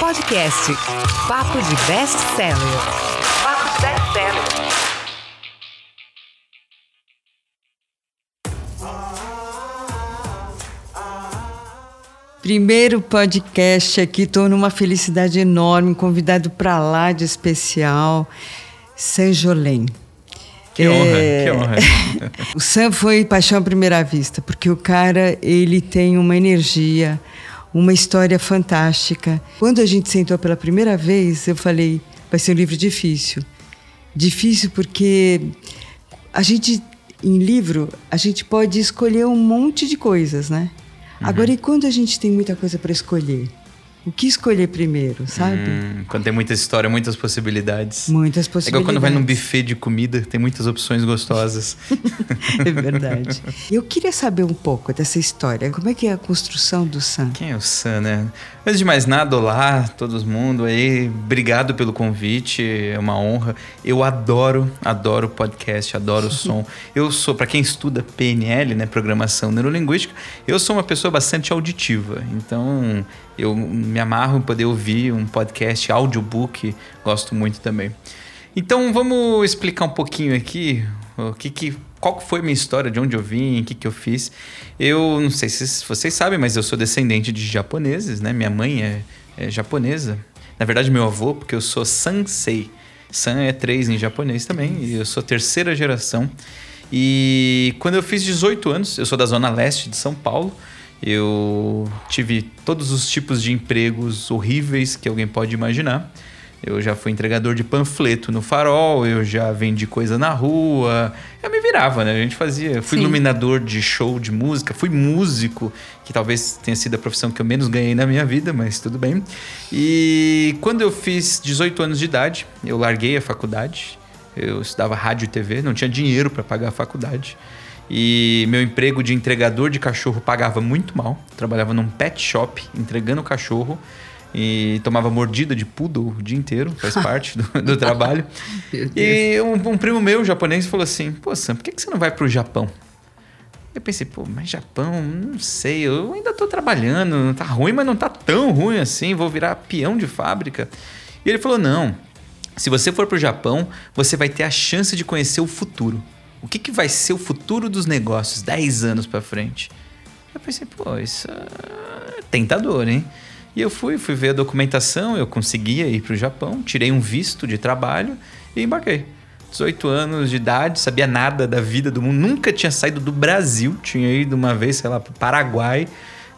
Podcast Papo de Best Seller. Papo de Best Seller. Primeiro podcast aqui, estou numa felicidade enorme, convidado para lá de especial, Sanjolém. Que é... honra, que honra. o Sam foi paixão à primeira vista, porque o cara, ele tem uma energia, uma história fantástica. Quando a gente sentou pela primeira vez, eu falei, vai ser um livro difícil. Difícil porque a gente, em livro, a gente pode escolher um monte de coisas, né? Uhum. Agora, e quando a gente tem muita coisa para escolher? O que escolher primeiro, sabe? Hum, quando tem muita história, muitas possibilidades. Muitas possibilidades. É igual quando vai num buffet de comida, tem muitas opções gostosas. é verdade. Eu queria saber um pouco dessa história. Como é que é a construção do Sam? Quem é o Sam, né? Antes de mais nada, olá, todo mundo aí. Obrigado pelo convite, é uma honra. Eu adoro, adoro podcast, adoro o som. Eu sou, para quem estuda PNL, né, programação neurolinguística, eu sou uma pessoa bastante auditiva. Então, eu me amarro em poder ouvir um podcast, audiobook, gosto muito também. Então vamos explicar um pouquinho aqui o que, que qual foi minha história, de onde eu vim, o que, que eu fiz. Eu não sei se vocês sabem, mas eu sou descendente de japoneses, né? Minha mãe é, é japonesa. Na verdade, meu avô, porque eu sou Sansei. San é três em japonês também, e eu sou terceira geração. E quando eu fiz 18 anos, eu sou da zona leste de São Paulo. Eu tive todos os tipos de empregos horríveis que alguém pode imaginar. Eu já fui entregador de panfleto no farol, eu já vendi coisa na rua. Eu me virava, né? A gente fazia. Fui Sim. iluminador de show de música, fui músico, que talvez tenha sido a profissão que eu menos ganhei na minha vida, mas tudo bem. E quando eu fiz 18 anos de idade, eu larguei a faculdade. Eu estudava rádio e TV, não tinha dinheiro para pagar a faculdade. E meu emprego de entregador de cachorro pagava muito mal. Trabalhava num pet shop entregando cachorro e tomava mordida de poodle o dia inteiro, faz parte do, do trabalho. e um, um, primo meu, japonês, falou assim: Pô, Sam, por que, que você não vai pro Japão? Eu pensei, pô, mas Japão, não sei, eu ainda tô trabalhando, tá ruim, mas não tá tão ruim assim, vou virar peão de fábrica. E ele falou: não, se você for pro Japão, você vai ter a chance de conhecer o futuro. O que, que vai ser o futuro dos negócios 10 anos para frente? Eu pensei, pô, isso é tentador, hein? E eu fui, fui ver a documentação, eu conseguia ir para o Japão, tirei um visto de trabalho e embarquei. 18 anos de idade, sabia nada da vida do mundo, nunca tinha saído do Brasil, tinha ido uma vez, sei lá, para o Paraguai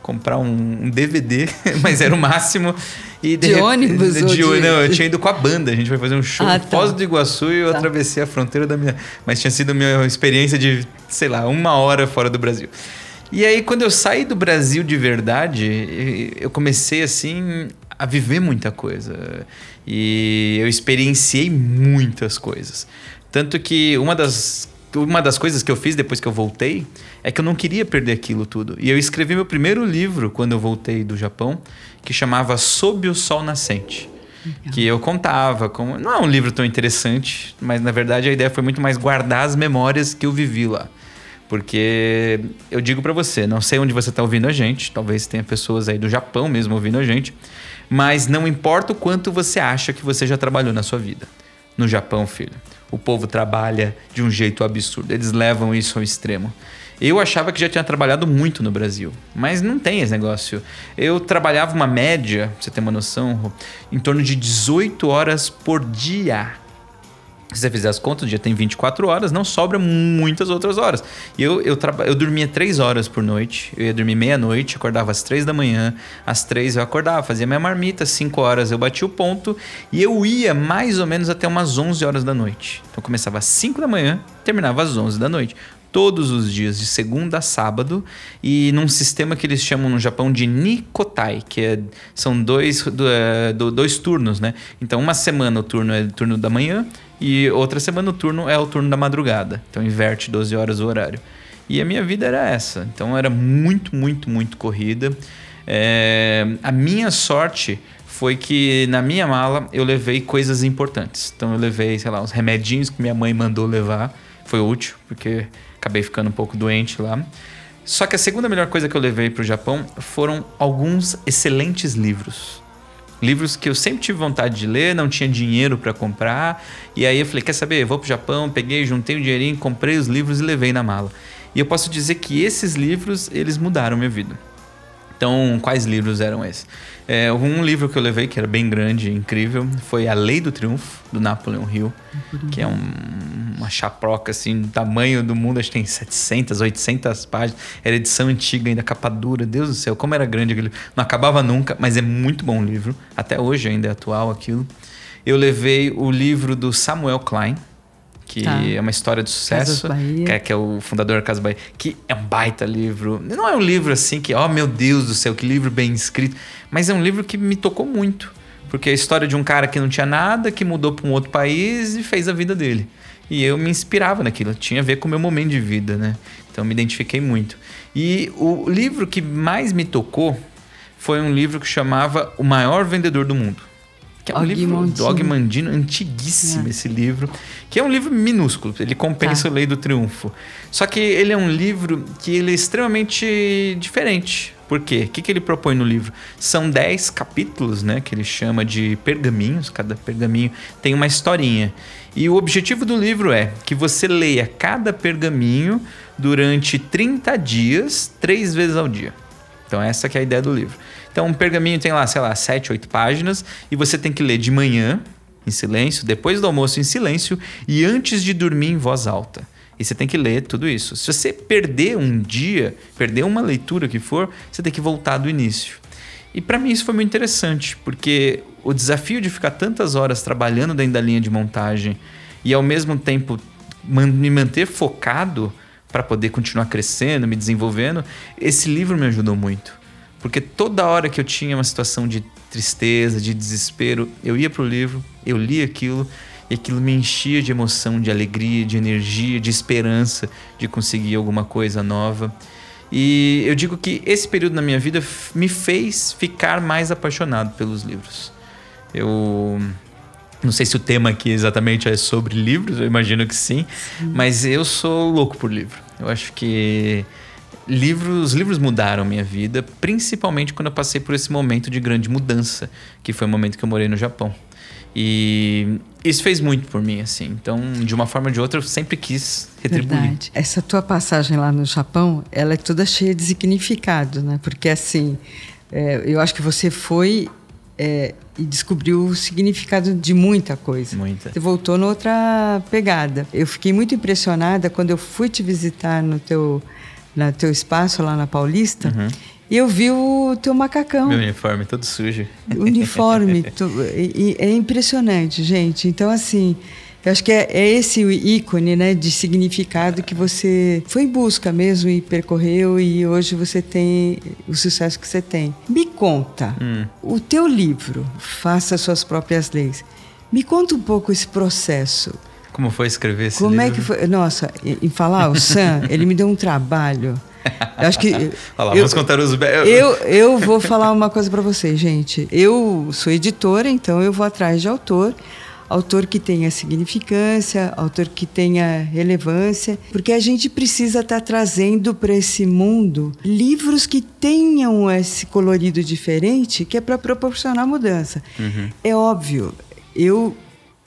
comprar um, um, DVD, mas era o máximo. E de, de ônibus? De, de, não, eu tinha ido com a banda. A gente foi fazer um show ah, tá. Foz do Iguaçu e eu tá. atravessei a fronteira da minha. Mas tinha sido minha experiência de, sei lá, uma hora fora do Brasil. E aí, quando eu saí do Brasil de verdade, eu comecei assim a viver muita coisa. E eu experienciei muitas coisas. Tanto que uma das uma das coisas que eu fiz depois que eu voltei é que eu não queria perder aquilo tudo. E eu escrevi meu primeiro livro quando eu voltei do Japão, que chamava Sob o Sol Nascente. Legal. Que eu contava como. Não é um livro tão interessante, mas na verdade a ideia foi muito mais guardar as memórias que eu vivi lá. Porque eu digo para você, não sei onde você tá ouvindo a gente, talvez tenha pessoas aí do Japão mesmo ouvindo a gente, mas não importa o quanto você acha que você já trabalhou na sua vida. No Japão, filho, o povo trabalha de um jeito absurdo. Eles levam isso ao extremo. Eu achava que já tinha trabalhado muito no Brasil, mas não tem esse negócio. Eu trabalhava uma média, pra você ter uma noção, em torno de 18 horas por dia. Se você fizer as contas, o dia tem 24 horas, não sobra muitas outras horas. Eu, eu, eu dormia 3 horas por noite, eu ia dormir meia-noite, acordava às 3 da manhã, às 3 eu acordava, fazia minha marmita, 5 horas eu batia o ponto e eu ia mais ou menos até umas 11 horas da noite. Então começava às 5 da manhã, terminava às 11 da noite todos os dias, de segunda a sábado, e num sistema que eles chamam no Japão de Nikotai, que é, são dois, do, é, do, dois turnos, né? Então, uma semana o turno é o turno da manhã e outra semana o turno é o turno da madrugada. Então inverte 12 horas o horário. E a minha vida era essa. Então era muito, muito, muito corrida. É... A minha sorte foi que na minha mala eu levei coisas importantes. Então eu levei, sei lá, uns remedinhos que minha mãe mandou levar. Foi útil, porque acabei ficando um pouco doente lá. Só que a segunda melhor coisa que eu levei para o Japão foram alguns excelentes livros. Livros que eu sempre tive vontade de ler, não tinha dinheiro para comprar. E aí eu falei: quer saber? Vou pro Japão, peguei, juntei um dinheirinho, comprei os livros e levei na mala. E eu posso dizer que esses livros, eles mudaram minha vida. Então, quais livros eram esses? É, um livro que eu levei, que era bem grande e incrível, foi A Lei do Triunfo, do Napoleon Hill, que é um, uma chaproca, assim, do tamanho do mundo, acho que tem 700, 800 páginas. Era edição antiga, ainda capa dura. Deus do céu, como era grande aquele Não acabava nunca, mas é muito bom livro. Até hoje ainda é atual aquilo. Eu levei o livro do Samuel Klein, que tá. é uma história de sucesso, que é, que é, o fundador da Casa Bahia, que é um baita livro. Não é um livro assim que, oh meu Deus do céu, que livro bem escrito, mas é um livro que me tocou muito, porque é a história de um cara que não tinha nada, que mudou para um outro país e fez a vida dele. E eu me inspirava naquilo, tinha a ver com o meu momento de vida, né? Então me identifiquei muito. E o livro que mais me tocou foi um livro que chamava O Maior Vendedor do Mundo que é um livro do Og Mandino, antiguíssimo é. esse livro, que é um livro minúsculo, ele compensa tá. a Lei do Triunfo. Só que ele é um livro que ele é extremamente diferente. Por quê? O que, que ele propõe no livro? São dez capítulos, né, que ele chama de pergaminhos, cada pergaminho tem uma historinha. E o objetivo do livro é que você leia cada pergaminho durante 30 dias, três vezes ao dia. Então essa é a ideia do livro. Então, um pergaminho tem lá, sei lá, 7, 8 páginas e você tem que ler de manhã, em silêncio, depois do almoço, em silêncio e antes de dormir em voz alta. E você tem que ler tudo isso. Se você perder um dia, perder uma leitura que for, você tem que voltar do início. E para mim isso foi muito interessante, porque o desafio de ficar tantas horas trabalhando dentro da linha de montagem e ao mesmo tempo me manter focado para poder continuar crescendo, me desenvolvendo, esse livro me ajudou muito. Porque toda hora que eu tinha uma situação de tristeza, de desespero, eu ia pro livro, eu lia aquilo e aquilo me enchia de emoção, de alegria, de energia, de esperança de conseguir alguma coisa nova. E eu digo que esse período na minha vida me fez ficar mais apaixonado pelos livros. Eu não sei se o tema aqui exatamente é sobre livros, eu imagino que sim, sim. mas eu sou louco por livro. Eu acho que livros, livros mudaram minha vida, principalmente quando eu passei por esse momento de grande mudança, que foi o momento que eu morei no Japão. E isso fez muito por mim, assim. Então, de uma forma ou de outra, eu sempre quis retribuir. Verdade. Essa tua passagem lá no Japão, ela é toda cheia de significado, né? Porque, assim, é, eu acho que você foi é, e descobriu o significado de muita coisa. Muita. Você voltou noutra pegada. Eu fiquei muito impressionada quando eu fui te visitar no teu no teu espaço lá na Paulista. Uhum. E eu vi o teu macacão. Meu uniforme todo sujo. Uniforme. tu, e, é impressionante, gente. Então, assim, eu acho que é, é, esse o ícone né, de significado que você foi em busca mesmo e percorreu e hoje você tem o sucesso que você tem. Me conta, hum. o teu livro, Faça Suas Próprias Leis, me conta um pouco esse processo. Como foi escrever esse Como livro? é que foi? Nossa, em falar, o Sam, ele me deu um trabalho. Eu acho que. Olha lá, eu, vamos contar os. Eu, eu vou falar uma coisa para vocês, gente. Eu sou editora, então eu vou atrás de autor. Autor que tenha significância, autor que tenha relevância, porque a gente precisa estar tá trazendo para esse mundo livros que tenham esse colorido diferente, que é para proporcionar mudança. Uhum. É óbvio, eu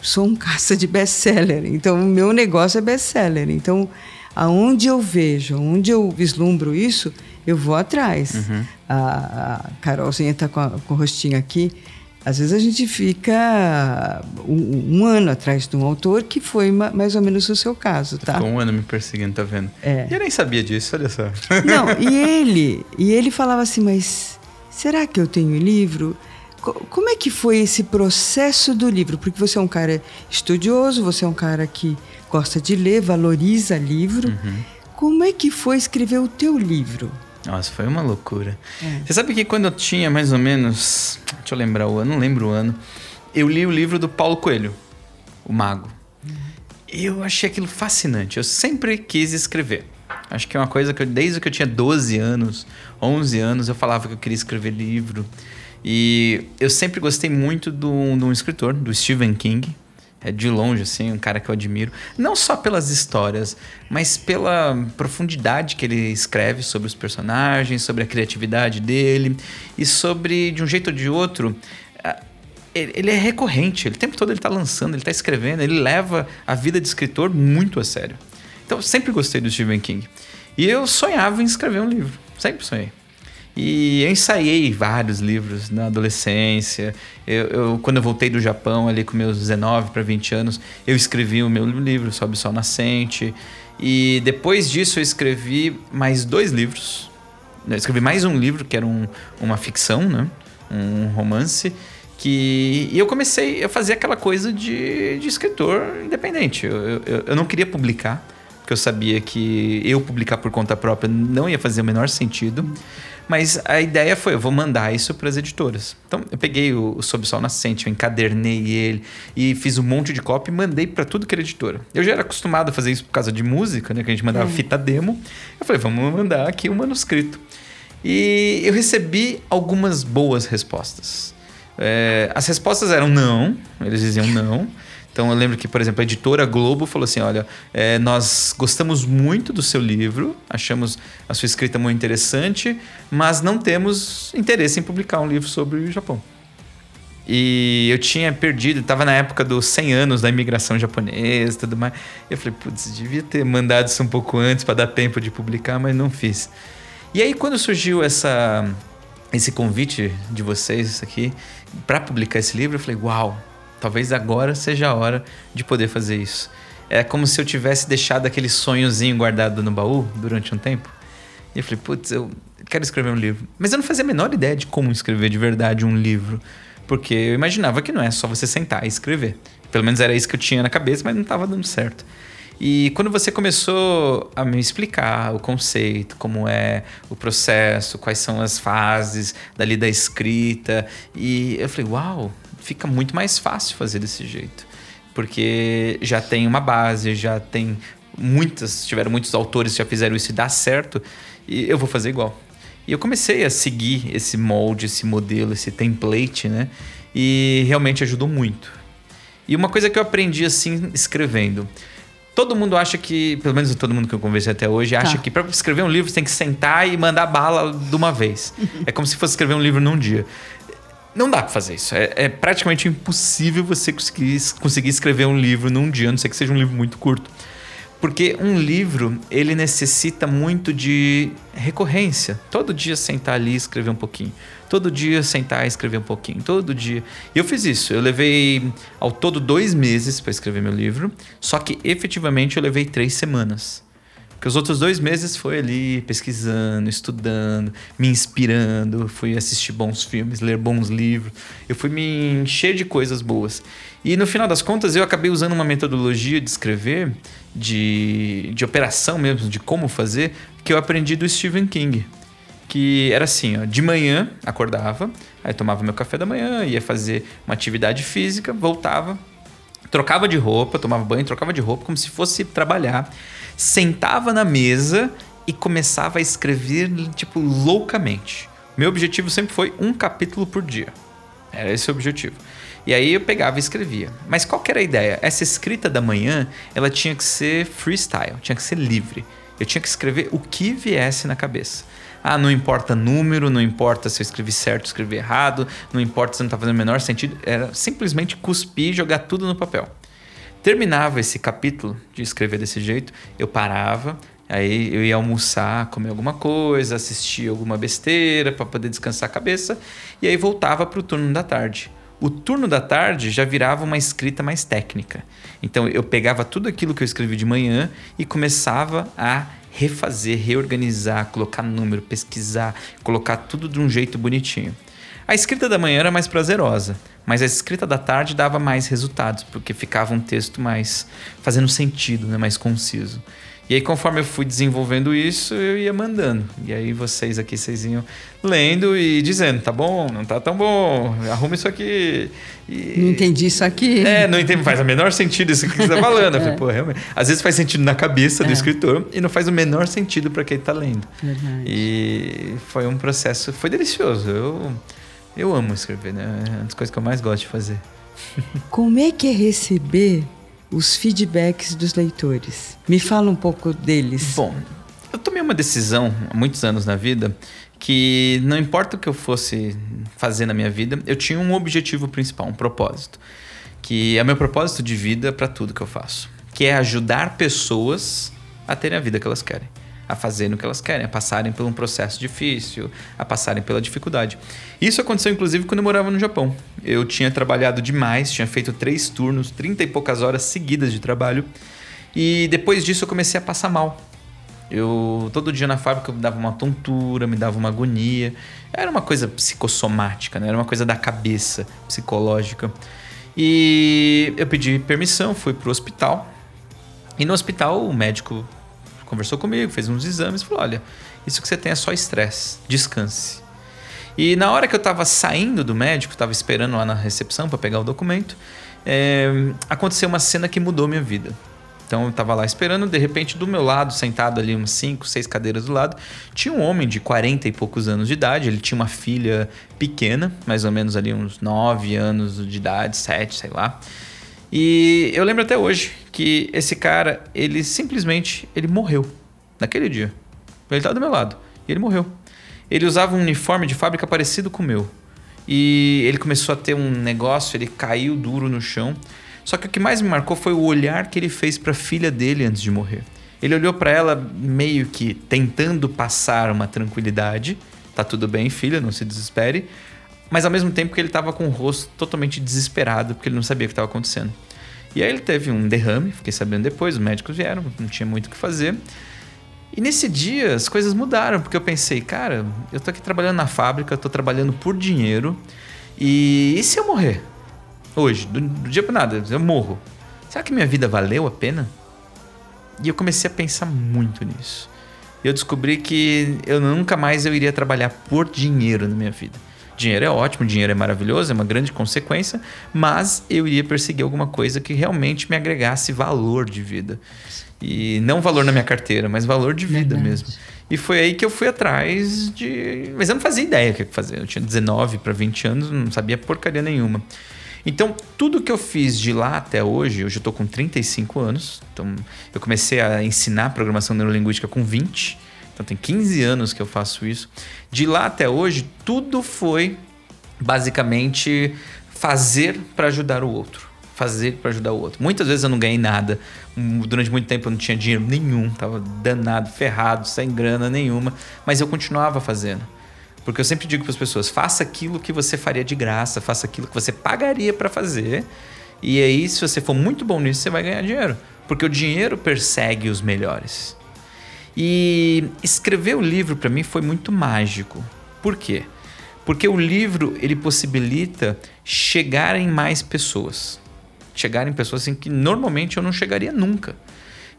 sou um caça de best-seller, então o meu negócio é best-seller. Então, aonde eu vejo, onde eu vislumbro isso, eu vou atrás. Uhum. A, a Carolzinha está com, com o rostinho aqui. Às vezes a gente fica um, um, ano atrás de um autor que foi mais ou menos o seu caso, tá? Ficou um ano me perseguindo, tá vendo? É. E eu nem sabia disso, olha só. Não, e ele, e ele falava assim, mas será que eu tenho livro? Como é que foi esse processo do livro? Porque você é um cara estudioso, você é um cara que gosta de ler, valoriza livro. Uhum. Como é que foi escrever o teu livro? Nossa, foi uma loucura. É. Você sabe que quando eu tinha mais ou menos, deixa eu lembrar o ano, não lembro o ano, eu li o livro do Paulo Coelho, O Mago. Uhum. Eu achei aquilo fascinante. Eu sempre quis escrever. Acho que é uma coisa que eu, desde que eu tinha 12 anos, 11 anos, eu falava que eu queria escrever livro. E eu sempre gostei muito de um escritor, do Stephen King. É de longe, assim, um cara que eu admiro. Não só pelas histórias, mas pela profundidade que ele escreve sobre os personagens, sobre a criatividade dele e sobre, de um jeito ou de outro, ele é recorrente, ele, o tempo todo ele está lançando, ele está escrevendo, ele leva a vida de escritor muito a sério. Então eu sempre gostei do Stephen King. E eu sonhava em escrever um livro, sempre sonhei. E eu ensaiei vários livros na adolescência. Eu, eu, quando eu voltei do Japão, ali com meus 19 para 20 anos, eu escrevi o meu livro Sobe Sol Nascente. E depois disso eu escrevi mais dois livros. Eu escrevi mais um livro, que era um, uma ficção, né? um romance que e eu comecei a fazer aquela coisa de, de escritor independente. Eu, eu, eu, não queria publicar, porque eu sabia que eu publicar por conta própria não ia fazer o menor sentido. Mas a ideia foi, eu vou mandar isso para as editoras. Então eu peguei o, o Sob Sol Nascente, eu encadernei ele e fiz um monte de cópia e mandei para tudo que era editora. Eu já era acostumado a fazer isso por causa de música, né? Que a gente mandava é. fita demo. Eu falei, vamos mandar aqui o um manuscrito. E eu recebi algumas boas respostas. É, as respostas eram não, eles diziam não. Então eu lembro que, por exemplo, a editora Globo falou assim: olha, é, nós gostamos muito do seu livro, achamos a sua escrita muito interessante, mas não temos interesse em publicar um livro sobre o Japão. E eu tinha perdido, estava na época dos 100 anos da imigração japonesa e tudo mais. Eu falei, putz, devia ter mandado isso um pouco antes para dar tempo de publicar, mas não fiz. E aí, quando surgiu essa, esse convite de vocês aqui para publicar esse livro, eu falei: Uau, talvez agora seja a hora de poder fazer isso. É como se eu tivesse deixado aquele sonhozinho guardado no baú durante um tempo. E eu falei: Putz, eu quero escrever um livro. Mas eu não fazia a menor ideia de como escrever de verdade um livro. Porque eu imaginava que não é só você sentar e escrever. Pelo menos era isso que eu tinha na cabeça, mas não estava dando certo. E quando você começou a me explicar o conceito, como é o processo, quais são as fases dali da escrita, e eu falei, uau, fica muito mais fácil fazer desse jeito. Porque já tem uma base, já tem muitas, tiveram muitos autores que já fizeram isso e dá certo, e eu vou fazer igual. E eu comecei a seguir esse molde, esse modelo, esse template, né? E realmente ajudou muito. E uma coisa que eu aprendi assim escrevendo, Todo mundo acha que, pelo menos todo mundo que eu conversei até hoje, acha tá. que para escrever um livro você tem que sentar e mandar bala de uma vez. é como se fosse escrever um livro num dia. Não dá para fazer isso. É, é, praticamente impossível você conseguir, conseguir escrever um livro num dia, a não ser que seja um livro muito curto. Porque um livro, ele necessita muito de recorrência. Todo dia sentar ali e escrever um pouquinho. Todo dia sentar e escrever um pouquinho. Todo dia. E eu fiz isso. Eu levei ao todo dois meses para escrever meu livro. Só que efetivamente eu levei três semanas. Porque os outros dois meses foi ali pesquisando, estudando, me inspirando, fui assistir bons filmes, ler bons livros. Eu fui me encher de coisas boas. E no final das contas, eu acabei usando uma metodologia de escrever, de, de operação mesmo, de como fazer, que eu aprendi do Stephen King. Que era assim, ó, de manhã acordava, aí tomava meu café da manhã, ia fazer uma atividade física, voltava, trocava de roupa, tomava banho, trocava de roupa, como se fosse trabalhar, sentava na mesa e começava a escrever, tipo, loucamente. Meu objetivo sempre foi um capítulo por dia. Era esse o objetivo. E aí eu pegava e escrevia. Mas qual era a ideia? Essa escrita da manhã, ela tinha que ser freestyle, tinha que ser livre. Eu tinha que escrever o que viesse na cabeça. Ah, não importa número, não importa se eu escrevi certo, escrevi errado, não importa se não está fazendo o menor sentido. Era simplesmente cuspir e jogar tudo no papel. Terminava esse capítulo de escrever desse jeito, eu parava, Aí eu ia almoçar, comer alguma coisa, assistir alguma besteira para poder descansar a cabeça e aí voltava para o turno da tarde. O turno da tarde já virava uma escrita mais técnica. Então eu pegava tudo aquilo que eu escrevi de manhã e começava a refazer, reorganizar, colocar número, pesquisar, colocar tudo de um jeito bonitinho. A escrita da manhã era mais prazerosa, mas a escrita da tarde dava mais resultados, porque ficava um texto mais fazendo sentido, né, mais conciso. E aí, conforme eu fui desenvolvendo isso, eu ia mandando. E aí, vocês aqui, vocês iam lendo e dizendo: tá bom, não tá tão bom, arruma isso aqui. E... Não entendi isso aqui. É, não entendi, faz o menor sentido isso que você está falando. é. Eu falei, pô, realmente. Às vezes faz sentido na cabeça do é. escritor e não faz o menor sentido para quem está lendo. Verdade. E foi um processo, foi delicioso. Eu, eu amo escrever, né? É uma das coisas que eu mais gosto de fazer. Como é que é receber os feedbacks dos leitores. Me fala um pouco deles. Bom, eu tomei uma decisão há muitos anos na vida que não importa o que eu fosse fazer na minha vida, eu tinha um objetivo principal, um propósito, que é meu propósito de vida para tudo que eu faço, que é ajudar pessoas a terem a vida que elas querem, a fazerem o que elas querem, a passarem por um processo difícil, a passarem pela dificuldade. Isso aconteceu inclusive quando eu morava no Japão. Eu tinha trabalhado demais, tinha feito três turnos, trinta e poucas horas seguidas de trabalho, e depois disso eu comecei a passar mal eu todo dia na fábrica me dava uma tontura, me dava uma agonia. Era uma coisa psicossomática, né? Era uma coisa da cabeça, psicológica. E eu pedi permissão, fui pro hospital. E no hospital o médico conversou comigo, fez uns exames falou: "Olha, isso que você tem é só estresse, descanse". E na hora que eu estava saindo do médico, estava esperando lá na recepção para pegar o documento, é, aconteceu uma cena que mudou minha vida. Então eu estava lá esperando, de repente, do meu lado, sentado ali, umas 5, 6 cadeiras do lado, tinha um homem de 40 e poucos anos de idade. Ele tinha uma filha pequena, mais ou menos ali uns 9 anos de idade, 7, sei lá. E eu lembro até hoje que esse cara, ele simplesmente ele morreu naquele dia. Ele estava do meu lado e ele morreu. Ele usava um uniforme de fábrica parecido com o meu. E ele começou a ter um negócio, ele caiu duro no chão. Só que o que mais me marcou foi o olhar que ele fez para a filha dele antes de morrer. Ele olhou para ela meio que tentando passar uma tranquilidade. Tá tudo bem, filha, não se desespere. Mas ao mesmo tempo que ele estava com o rosto totalmente desesperado, porque ele não sabia o que estava acontecendo. E aí ele teve um derrame, fiquei sabendo depois, os médicos vieram, não tinha muito o que fazer. E nesse dia as coisas mudaram, porque eu pensei, cara, eu tô aqui trabalhando na fábrica, tô trabalhando por dinheiro, e e se eu morrer? Hoje, do, do dia para nada, eu morro. Será que minha vida valeu a pena? E eu comecei a pensar muito nisso. Eu descobri que eu nunca mais eu iria trabalhar por dinheiro na minha vida. Dinheiro é ótimo, dinheiro é maravilhoso, é uma grande consequência, mas eu iria perseguir alguma coisa que realmente me agregasse valor de vida. E não valor na minha carteira, mas valor de vida Verdade. mesmo. E foi aí que eu fui atrás de. Mas eu não fazia ideia o que fazer. Eu tinha 19 para 20 anos, não sabia porcaria nenhuma. Então, tudo que eu fiz de lá até hoje, hoje eu estou com 35 anos, então eu comecei a ensinar programação neurolinguística com 20, então tem 15 anos que eu faço isso. De lá até hoje, tudo foi basicamente fazer para ajudar o outro. Fazer para ajudar o outro. Muitas vezes eu não ganhei nada. Durante muito tempo eu não tinha dinheiro nenhum, tava danado, ferrado, sem grana nenhuma, mas eu continuava fazendo. Porque eu sempre digo para as pessoas: faça aquilo que você faria de graça, faça aquilo que você pagaria para fazer. E aí, se você for muito bom nisso, você vai ganhar dinheiro. Porque o dinheiro persegue os melhores. E escrever o livro para mim foi muito mágico. Por quê? Porque o livro ele possibilita chegar em mais pessoas. Chegar em pessoas assim que normalmente eu não chegaria nunca.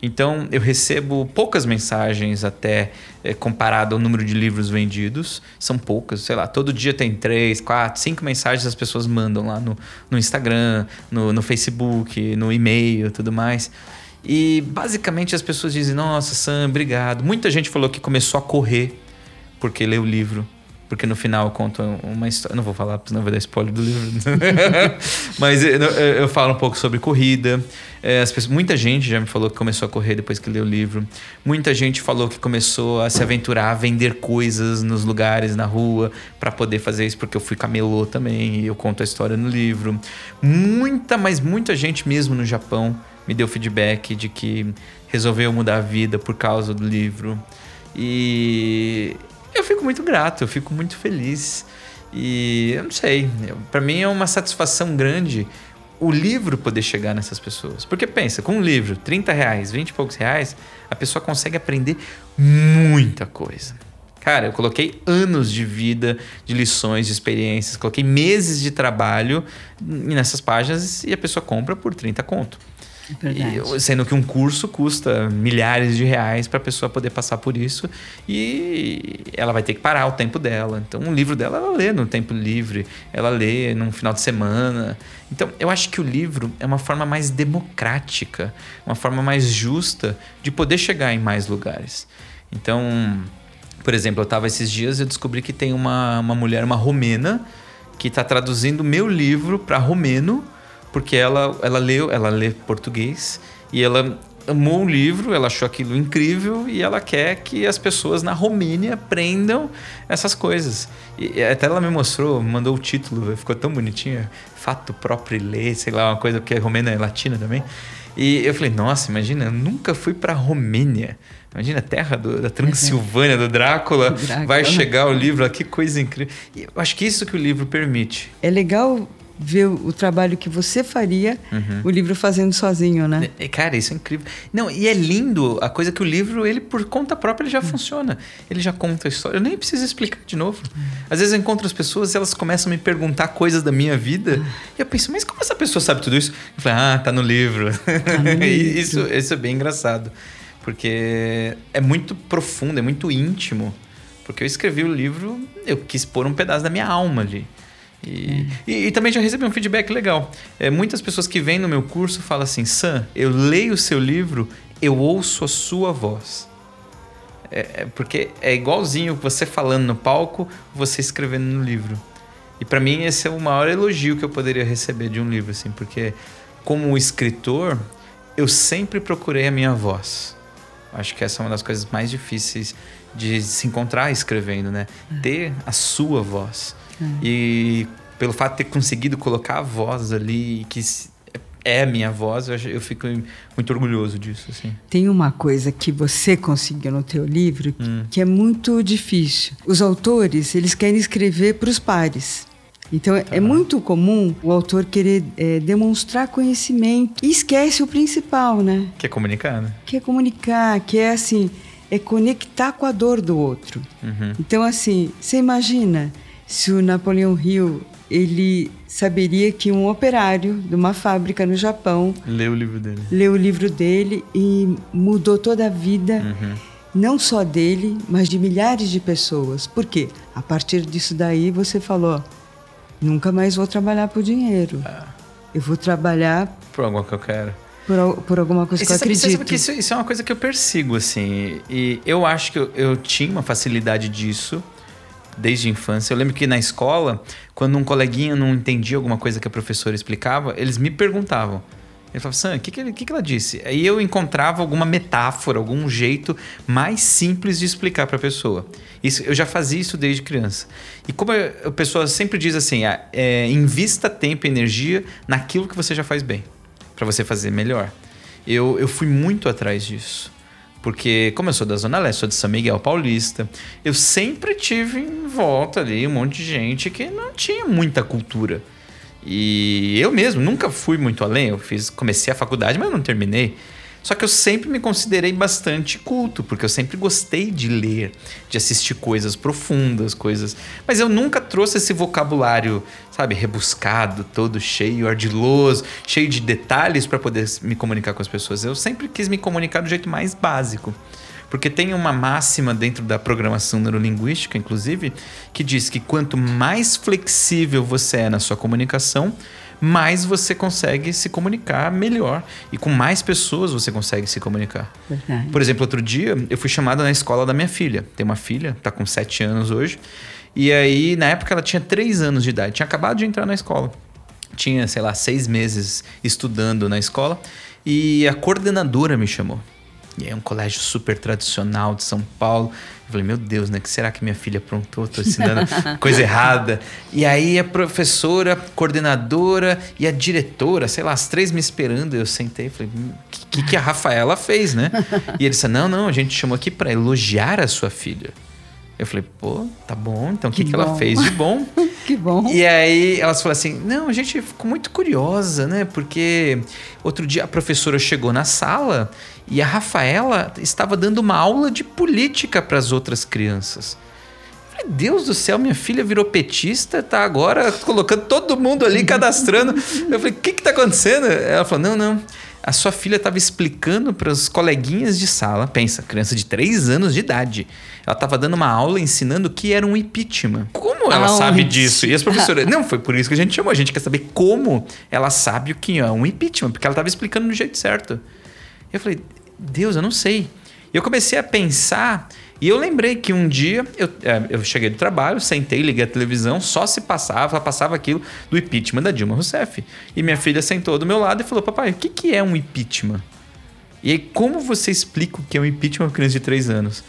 Então eu recebo poucas mensagens até é, comparado ao número de livros vendidos. São poucas, sei lá, todo dia tem três, quatro, cinco mensagens as pessoas mandam lá no, no Instagram, no, no Facebook, no e-mail tudo mais. E basicamente as pessoas dizem: Nossa, Sam, obrigado. Muita gente falou que começou a correr porque leu o livro porque no final conta uma história. Não vou falar, senão vai dar spoiler do livro. Mas eu, eu, falo um pouco sobre corrida. É, as pessoas, muita gente já me falou que começou a correr depois que leu o livro. Muita gente falou que começou a se aventurar, a vender coisas nos lugares, na rua, para poder fazer isso, porque eu fui camelô também e eu conto a história no livro. Muita, mas muita gente mesmo no Japão me deu feedback de que resolveu mudar a vida por causa do livro. E eu fico muito grato, eu fico muito feliz. E eu não sei, para mim é uma satisfação grande o livro poder chegar nessas pessoas. Porque pensa, com um livro, 30 reais, 20 e poucos reais, a pessoa consegue aprender muita coisa. Cara, eu coloquei anos de vida, de lições, de experiências, coloquei meses de trabalho nessas páginas e a pessoa compra por 30 conto. E, sendo que um curso custa milhares de reais para a pessoa poder passar por isso e ela vai ter que parar o tempo dela. Então, um livro dela ela lê no tempo livre, ela lê num final de semana. Então, eu acho que o livro é uma forma mais democrática, uma forma mais justa de poder chegar em mais lugares. Então, por exemplo, eu estava esses dias e descobri que tem uma, uma mulher, uma romena, que está traduzindo meu livro para romeno porque ela, ela leu, ela lê português e ela amou o livro, ela achou aquilo incrível e ela quer que as pessoas na Romênia aprendam essas coisas. E até ela me mostrou, mandou o título, ficou tão bonitinho, Fato Próprio Lê, sei lá, uma coisa que a Romênia é latina também. E eu falei, nossa, imagina, eu nunca fui para a Romênia. Imagina a terra do, da Transilvânia, do Drácula, Drácula, vai chegar o livro, que coisa incrível. E eu acho que isso que o livro permite. É legal ver o trabalho que você faria, uhum. o livro fazendo sozinho, né? Cara, isso é incrível. Não, e é lindo a coisa que o livro, ele por conta própria, ele já uhum. funciona. Ele já conta a história. Eu nem preciso explicar de novo. Uhum. Às vezes eu encontro as pessoas e elas começam a me perguntar coisas da minha vida. E eu penso, mas como essa pessoa sabe tudo isso? Eu falo, ah, tá no livro. Tá no livro. isso, isso é bem engraçado. Porque é muito profundo, é muito íntimo. Porque eu escrevi o livro, eu quis pôr um pedaço da minha alma ali. E, é. e, e, também já recebi um feedback legal. É, muitas pessoas que vêm no meu curso falam assim: Sam, eu leio o seu livro, eu ouço a sua voz. É, é porque é igualzinho você falando no palco, você escrevendo no livro. E para mim esse é o maior elogio que eu poderia receber de um livro, assim, porque como escritor, eu sempre procurei a minha voz. Acho que essa é uma das coisas mais difíceis de se encontrar escrevendo, né? É. Ter a sua voz. É. E pelo fato de ter conseguido colocar a voz ali, que é a minha voz, eu, eu fico muito orgulhoso disso. Assim. Tem uma coisa que você conseguiu no teu livro hum. que é muito difícil. Os autores, eles querem escrever para os pares. Então, tá. é muito comum o autor querer é, demonstrar conhecimento e esquece o principal, né? Que é comunicar, né? Que é comunicar, que é assim, é conectar com a dor do outro. Uhum. Então, assim, você imagina se o Napoleão Hill ele saberia que um operário de uma fábrica no Japão leu o livro dele, leu o livro dele e mudou toda a vida, uhum. não só dele, mas de milhares de pessoas. Por quê? A partir disso daí você falou, nunca mais vou trabalhar por dinheiro. Ah. Eu vou trabalhar por algo que eu quero. Por, por alguma coisa que eu acredito. Você sabe que isso, isso, é uma coisa que eu persigo, assim. E eu acho que eu, eu tinha uma facilidade disso desde a infância. Eu lembro que na escola, quando um coleguinha não entendia alguma coisa que a professora explicava, eles me perguntavam. Ele falava, Sam, o que, que, que, ela disse? Aí eu encontrava alguma metáfora, algum jeito mais simples de explicar para a pessoa. Isso, eu já fazia isso desde criança. E como a pessoa sempre diz assim, ah, é, invista tempo e energia naquilo que você já faz bem, para você fazer melhor. Eu, eu fui muito atrás disso. Porque, como eu sou da Zona Leste, sou de São Miguel Paulista, eu sempre tive em volta ali um monte de gente que não tinha muita cultura. E eu mesmo nunca fui muito além. Eu fiz, comecei a faculdade, mas não terminei. Só que eu sempre me considerei bastante culto, porque eu sempre gostei de ler, de assistir coisas profundas, coisas. Mas eu nunca trouxe esse vocabulário, sabe, rebuscado, todo cheio, ardiloso, cheio de detalhes para poder me comunicar com as pessoas. Eu sempre quis me comunicar do jeito mais básico. Porque tem uma máxima dentro da programação neurolinguística, inclusive, que diz que quanto mais flexível você é na sua comunicação, mais você consegue se comunicar melhor. E com mais pessoas você consegue se comunicar. Verdade. Por exemplo, outro dia eu fui chamada na escola da minha filha. Tem uma filha, tá com 7 anos hoje. E aí, na época, ela tinha 3 anos de idade. Tinha acabado de entrar na escola. Tinha, sei lá, seis meses estudando na escola. E a coordenadora me chamou. E é um colégio super tradicional de São Paulo. Eu falei, meu Deus, né? O que será que minha filha aprontou? Tô ensinando coisa errada. E aí a professora, coordenadora e a diretora, sei lá, as três me esperando. Eu sentei e falei, o hum, que, que a Rafaela fez, né? E ele disse, não, não, a gente chamou aqui para elogiar a sua filha. Eu falei, pô, tá bom, então o que, que, que ela fez de bom? que bom. E aí elas falaram assim: não, a gente ficou muito curiosa, né? Porque outro dia a professora chegou na sala e a Rafaela estava dando uma aula de política para as outras crianças. Eu falei, Deus do céu, minha filha virou petista, tá agora colocando todo mundo ali, cadastrando. Eu falei, o que que tá acontecendo? Ela falou, não, não a sua filha estava explicando para os coleguinhas de sala, pensa, criança de 3 anos de idade. Ela estava dando uma aula ensinando o que era um impeachment. Como ela Aonde? sabe disso? E as professoras, não, foi por isso que a gente chamou. A gente quer saber como ela sabe o que é um impeachment, porque ela estava explicando do jeito certo. Eu falei, Deus, eu não sei. E eu comecei a pensar e eu lembrei que um dia eu, é, eu cheguei do trabalho, sentei, liguei a televisão, só se passava, passava aquilo do impeachment da Dilma Rousseff. E minha filha sentou do meu lado e falou: Papai, o que, que é um impeachment? E aí, como você explica o que é um impeachment uma criança de 3 anos?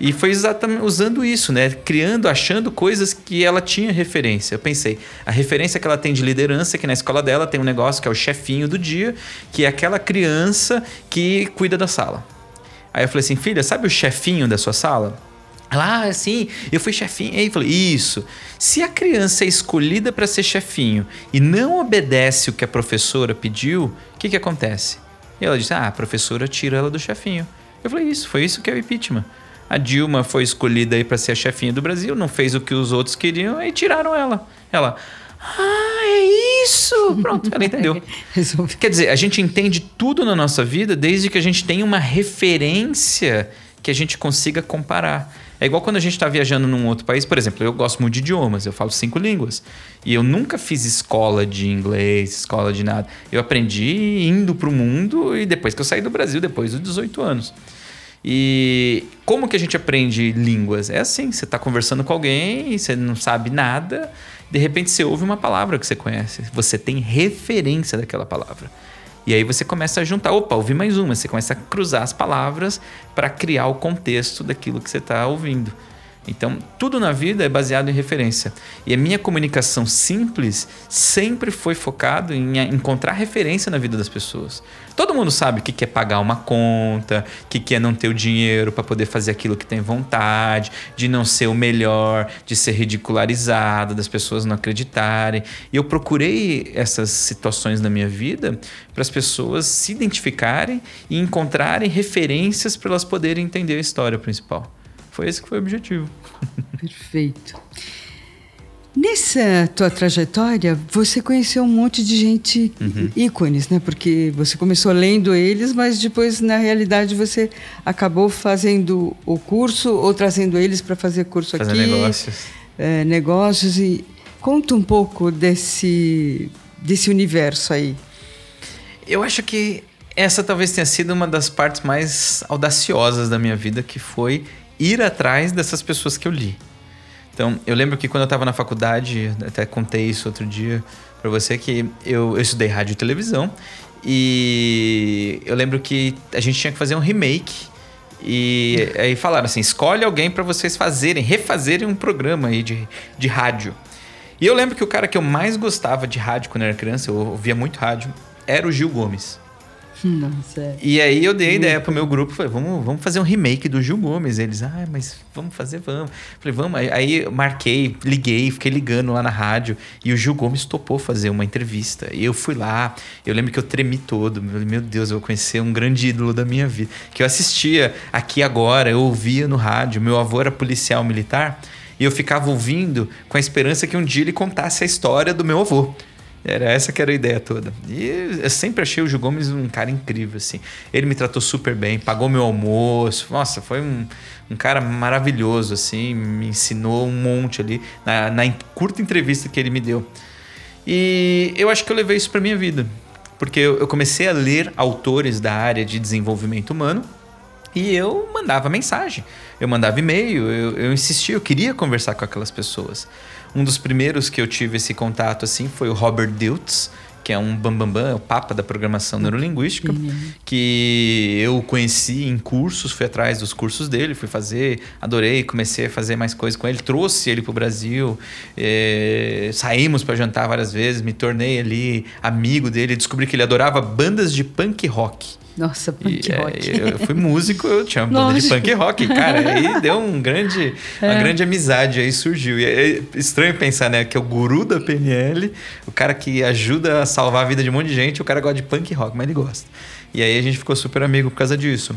E foi exatamente usando isso, né? Criando, achando coisas que ela tinha referência. Eu pensei, a referência que ela tem de liderança, que na escola dela tem um negócio que é o chefinho do dia, que é aquela criança que cuida da sala. Aí eu falei assim, filha, sabe o chefinho da sua sala? Ela, ah, sim, eu fui chefinho. Aí eu falei, isso. Se a criança é escolhida para ser chefinho e não obedece o que a professora pediu, o que, que acontece? E ela disse, ah, a professora tira ela do chefinho. Eu falei, isso, foi isso que é o impeachment. A Dilma foi escolhida aí para ser a chefinha do Brasil, não fez o que os outros queriam e tiraram ela. Ela, ah, é isso! Pronto, ela entendeu. Quer dizer, a gente entende tudo na nossa vida desde que a gente tenha uma referência que a gente consiga comparar. É igual quando a gente está viajando num outro país, por exemplo, eu gosto muito de idiomas, eu falo cinco línguas. E eu nunca fiz escola de inglês, escola de nada. Eu aprendi indo para o mundo e depois que eu saí do Brasil, depois dos 18 anos. E como que a gente aprende línguas? É assim, você está conversando com alguém e você não sabe nada, de repente você ouve uma palavra que você conhece, você tem referência daquela palavra. E aí você começa a juntar, opa, ouvi mais uma, você começa a cruzar as palavras para criar o contexto daquilo que você está ouvindo. Então, tudo na vida é baseado em referência. E a minha comunicação simples sempre foi focado em encontrar referência na vida das pessoas. Todo mundo sabe o que é pagar uma conta, o que é não ter o dinheiro para poder fazer aquilo que tem vontade, de não ser o melhor, de ser ridicularizado, das pessoas não acreditarem. E eu procurei essas situações na minha vida para as pessoas se identificarem e encontrarem referências para elas poderem entender a história principal. Foi esse que foi o objetivo. Perfeito. Nessa tua trajetória, você conheceu um monte de gente uhum. ícones, né? Porque você começou lendo eles, mas depois, na realidade, você acabou fazendo o curso ou trazendo eles para fazer curso Fazer aqui. negócios. É, negócios e conta um pouco desse desse universo aí. Eu acho que essa talvez tenha sido uma das partes mais audaciosas da minha vida, que foi ir atrás dessas pessoas que eu li. Então, eu lembro que quando eu estava na faculdade, até contei isso outro dia para você, que eu, eu estudei rádio e televisão. E eu lembro que a gente tinha que fazer um remake. E aí falaram assim: escolhe alguém para vocês fazerem, refazerem um programa aí de, de rádio. E eu lembro que o cara que eu mais gostava de rádio quando eu era criança, eu ouvia muito rádio, era o Gil Gomes. Nossa. É. E aí eu dei a ideia pro meu grupo, falei, vamos, vamos fazer um remake do Gil Gomes. Eles, ah, mas vamos fazer, vamos. Falei, vamos. Aí eu marquei, liguei, fiquei ligando lá na rádio. E o Gil Gomes topou fazer uma entrevista. E eu fui lá, eu lembro que eu tremi todo. Meu Deus, eu vou conhecer um grande ídolo da minha vida. Que eu assistia aqui agora, eu ouvia no rádio. Meu avô era policial militar. E eu ficava ouvindo com a esperança que um dia ele contasse a história do meu avô. Era essa que era a ideia toda. E eu sempre achei o Gil Gomes um cara incrível, assim. Ele me tratou super bem, pagou meu almoço. Nossa, foi um, um cara maravilhoso, assim. Me ensinou um monte ali na, na curta entrevista que ele me deu. E eu acho que eu levei isso para minha vida. Porque eu, eu comecei a ler autores da área de desenvolvimento humano e eu mandava mensagem, eu mandava e-mail, eu, eu insistia, eu queria conversar com aquelas pessoas. Um dos primeiros que eu tive esse contato assim foi o Robert Diltz, que é um bambambam, bam, bam, é o papa da programação neurolinguística, que eu conheci em cursos, fui atrás dos cursos dele, fui fazer, adorei, comecei a fazer mais coisas com ele, trouxe ele para o Brasil, é, saímos para jantar várias vezes, me tornei ali amigo dele, descobri que ele adorava bandas de punk rock. Nossa, punk e, rock. É, eu fui músico, eu tinha uma banda de punk rock, cara. Aí deu um grande, é. uma grande amizade aí surgiu. E é estranho pensar, né? Que é o guru da PNL, o cara que ajuda a salvar a vida de um monte de gente, o cara gosta de punk rock, mas ele gosta. E aí a gente ficou super amigo por causa disso.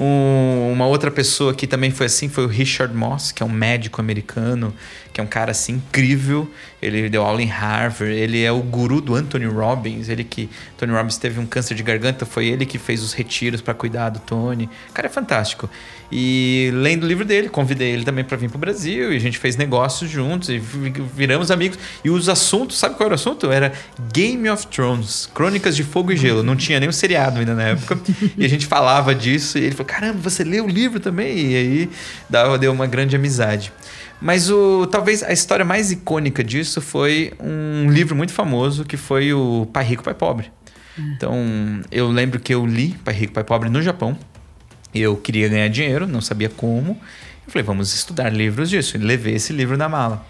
Um, uma outra pessoa que também foi assim foi o Richard Moss, que é um médico americano, que é um cara assim incrível. Ele deu aula em Harvard, ele é o guru do Anthony Robbins. Ele que Tony Robbins teve um câncer de garganta, foi ele que fez os retiros para cuidar do Tony. O cara é fantástico. E lendo o livro dele, convidei ele também para vir para o Brasil e a gente fez negócios juntos e viramos amigos. E os assuntos, sabe qual era o assunto? Era Game of Thrones, Crônicas de Fogo e Gelo. Não tinha nem o seriado ainda na época. e a gente falava disso e ele falou: "Caramba, você leu o livro também?" E aí dava deu uma grande amizade. Mas o talvez a história mais icônica disso foi um livro muito famoso que foi o Pai Rico, Pai Pobre. Então, eu lembro que eu li Pai Rico, Pai Pobre no Japão. Eu queria ganhar dinheiro, não sabia como. Eu falei, vamos estudar livros disso. E levei esse livro na mala.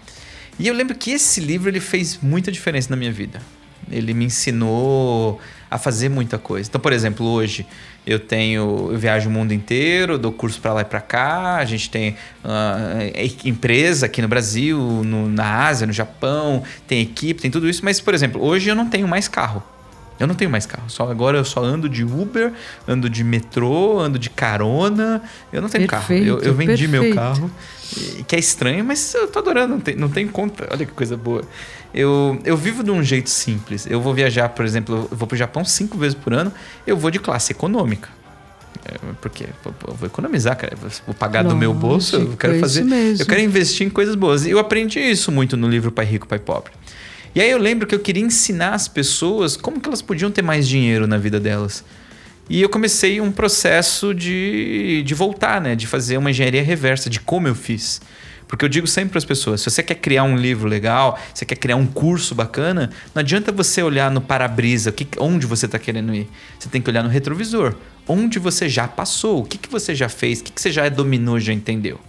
E eu lembro que esse livro ele fez muita diferença na minha vida. Ele me ensinou a fazer muita coisa. Então, por exemplo, hoje eu tenho, eu viajo o mundo inteiro, dou curso para lá e para cá. A gente tem uh, empresa aqui no Brasil, no, na Ásia, no Japão, tem equipe, tem tudo isso. Mas, por exemplo, hoje eu não tenho mais carro. Eu não tenho mais carro. Só agora eu só ando de Uber, ando de metrô, ando de carona. Eu não tenho perfeito, carro. Eu, eu vendi perfeito. meu carro, que é estranho, mas eu tô adorando. Não tem, não tem conta. Olha que coisa boa. Eu, eu vivo de um jeito simples. Eu vou viajar, por exemplo, eu vou pro Japão cinco vezes por ano. Eu vou de classe econômica. É, porque eu vou economizar, cara. Vou pagar do meu bolso. Eu quero é fazer. Eu quero investir em coisas boas. E eu aprendi isso muito no livro Pai Rico, Pai Pobre. E aí eu lembro que eu queria ensinar as pessoas como que elas podiam ter mais dinheiro na vida delas. E eu comecei um processo de, de voltar, né? De fazer uma engenharia reversa, de como eu fiz. Porque eu digo sempre para as pessoas: se você quer criar um livro legal, se você quer criar um curso bacana, não adianta você olhar no para-brisa, onde você está querendo ir. Você tem que olhar no retrovisor. Onde você já passou, o que, que você já fez, o que, que você já dominou, já entendeu.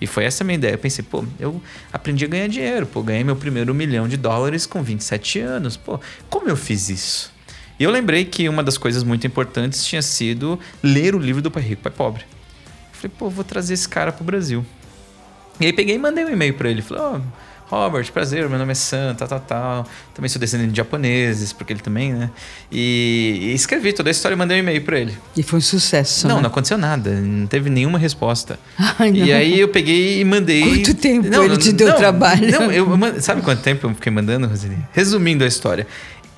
E foi essa a minha ideia. Eu pensei, pô, eu aprendi a ganhar dinheiro. Pô, ganhei meu primeiro milhão de dólares com 27 anos. Pô, como eu fiz isso? E eu lembrei que uma das coisas muito importantes tinha sido ler o livro do Pai Rico, Pai Pobre. Eu falei, pô, vou trazer esse cara pro Brasil. E aí peguei e mandei um e-mail para ele. Falei, ó, oh, Robert, prazer, meu nome é Sam, tal, tal, tal. Também sou descendente de japoneses, porque ele também, né? E, e escrevi toda a história e mandei um e-mail para ele. E foi um sucesso, Não, né? não aconteceu nada. Não teve nenhuma resposta. Ai, e aí eu peguei e mandei... Quanto tempo não, ele te deu não, trabalho? Não, eu, sabe quanto tempo eu fiquei mandando, Roseli? Resumindo a história.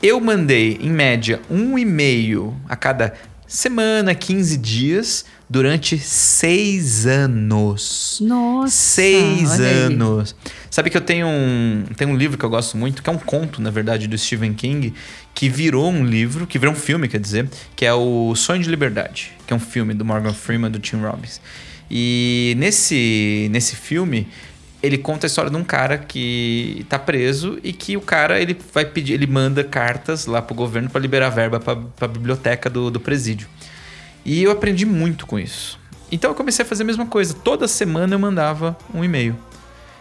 Eu mandei, em média, um e-mail a cada semana, 15 dias durante seis anos. Nossa! Seis anos. Sabe que eu tenho um, tenho um livro que eu gosto muito, que é um conto, na verdade, do Stephen King, que virou um livro, que virou um filme, quer dizer, que é o Sonho de Liberdade, que é um filme do Morgan Freeman, do Tim Robbins. E nesse, nesse filme, ele conta a história de um cara que está preso e que o cara ele vai pedir, ele manda cartas lá pro governo para liberar verba para a biblioteca do, do presídio. E eu aprendi muito com isso. Então eu comecei a fazer a mesma coisa. Toda semana eu mandava um e-mail.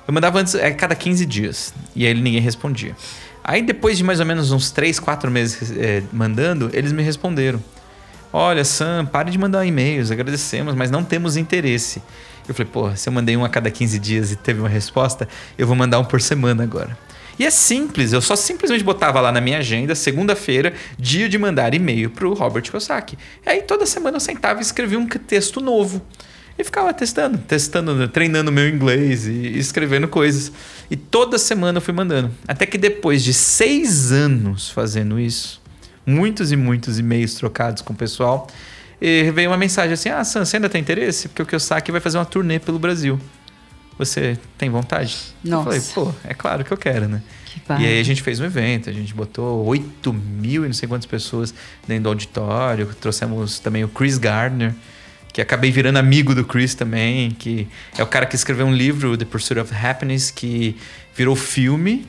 Eu mandava antes, a cada 15 dias. E aí ninguém respondia. Aí depois de mais ou menos uns 3, 4 meses é, mandando, eles me responderam. Olha, Sam, pare de mandar e-mails, agradecemos, mas não temos interesse. Eu falei, pô, se eu mandei um a cada 15 dias e teve uma resposta, eu vou mandar um por semana agora. E é simples, eu só simplesmente botava lá na minha agenda, segunda-feira, dia de mandar e-mail pro Robert Kiyosaki. E aí toda semana eu sentava e escrevia um texto novo. E ficava testando, testando, treinando meu inglês e escrevendo coisas. E toda semana eu fui mandando. Até que depois de seis anos fazendo isso, muitos e muitos e-mails trocados com o pessoal, veio uma mensagem assim: Ah, Sam, você ainda tem interesse? Porque o Kiyosaki vai fazer uma turnê pelo Brasil. Você tem vontade? Nossa. Eu falei, pô, é claro que eu quero, né? e aí a gente fez um evento, a gente botou 8 mil e não sei quantas pessoas dentro do auditório. Trouxemos também o Chris Gardner, que acabei virando amigo do Chris também, que é o cara que escreveu um livro, The Pursuit of Happiness, que virou filme.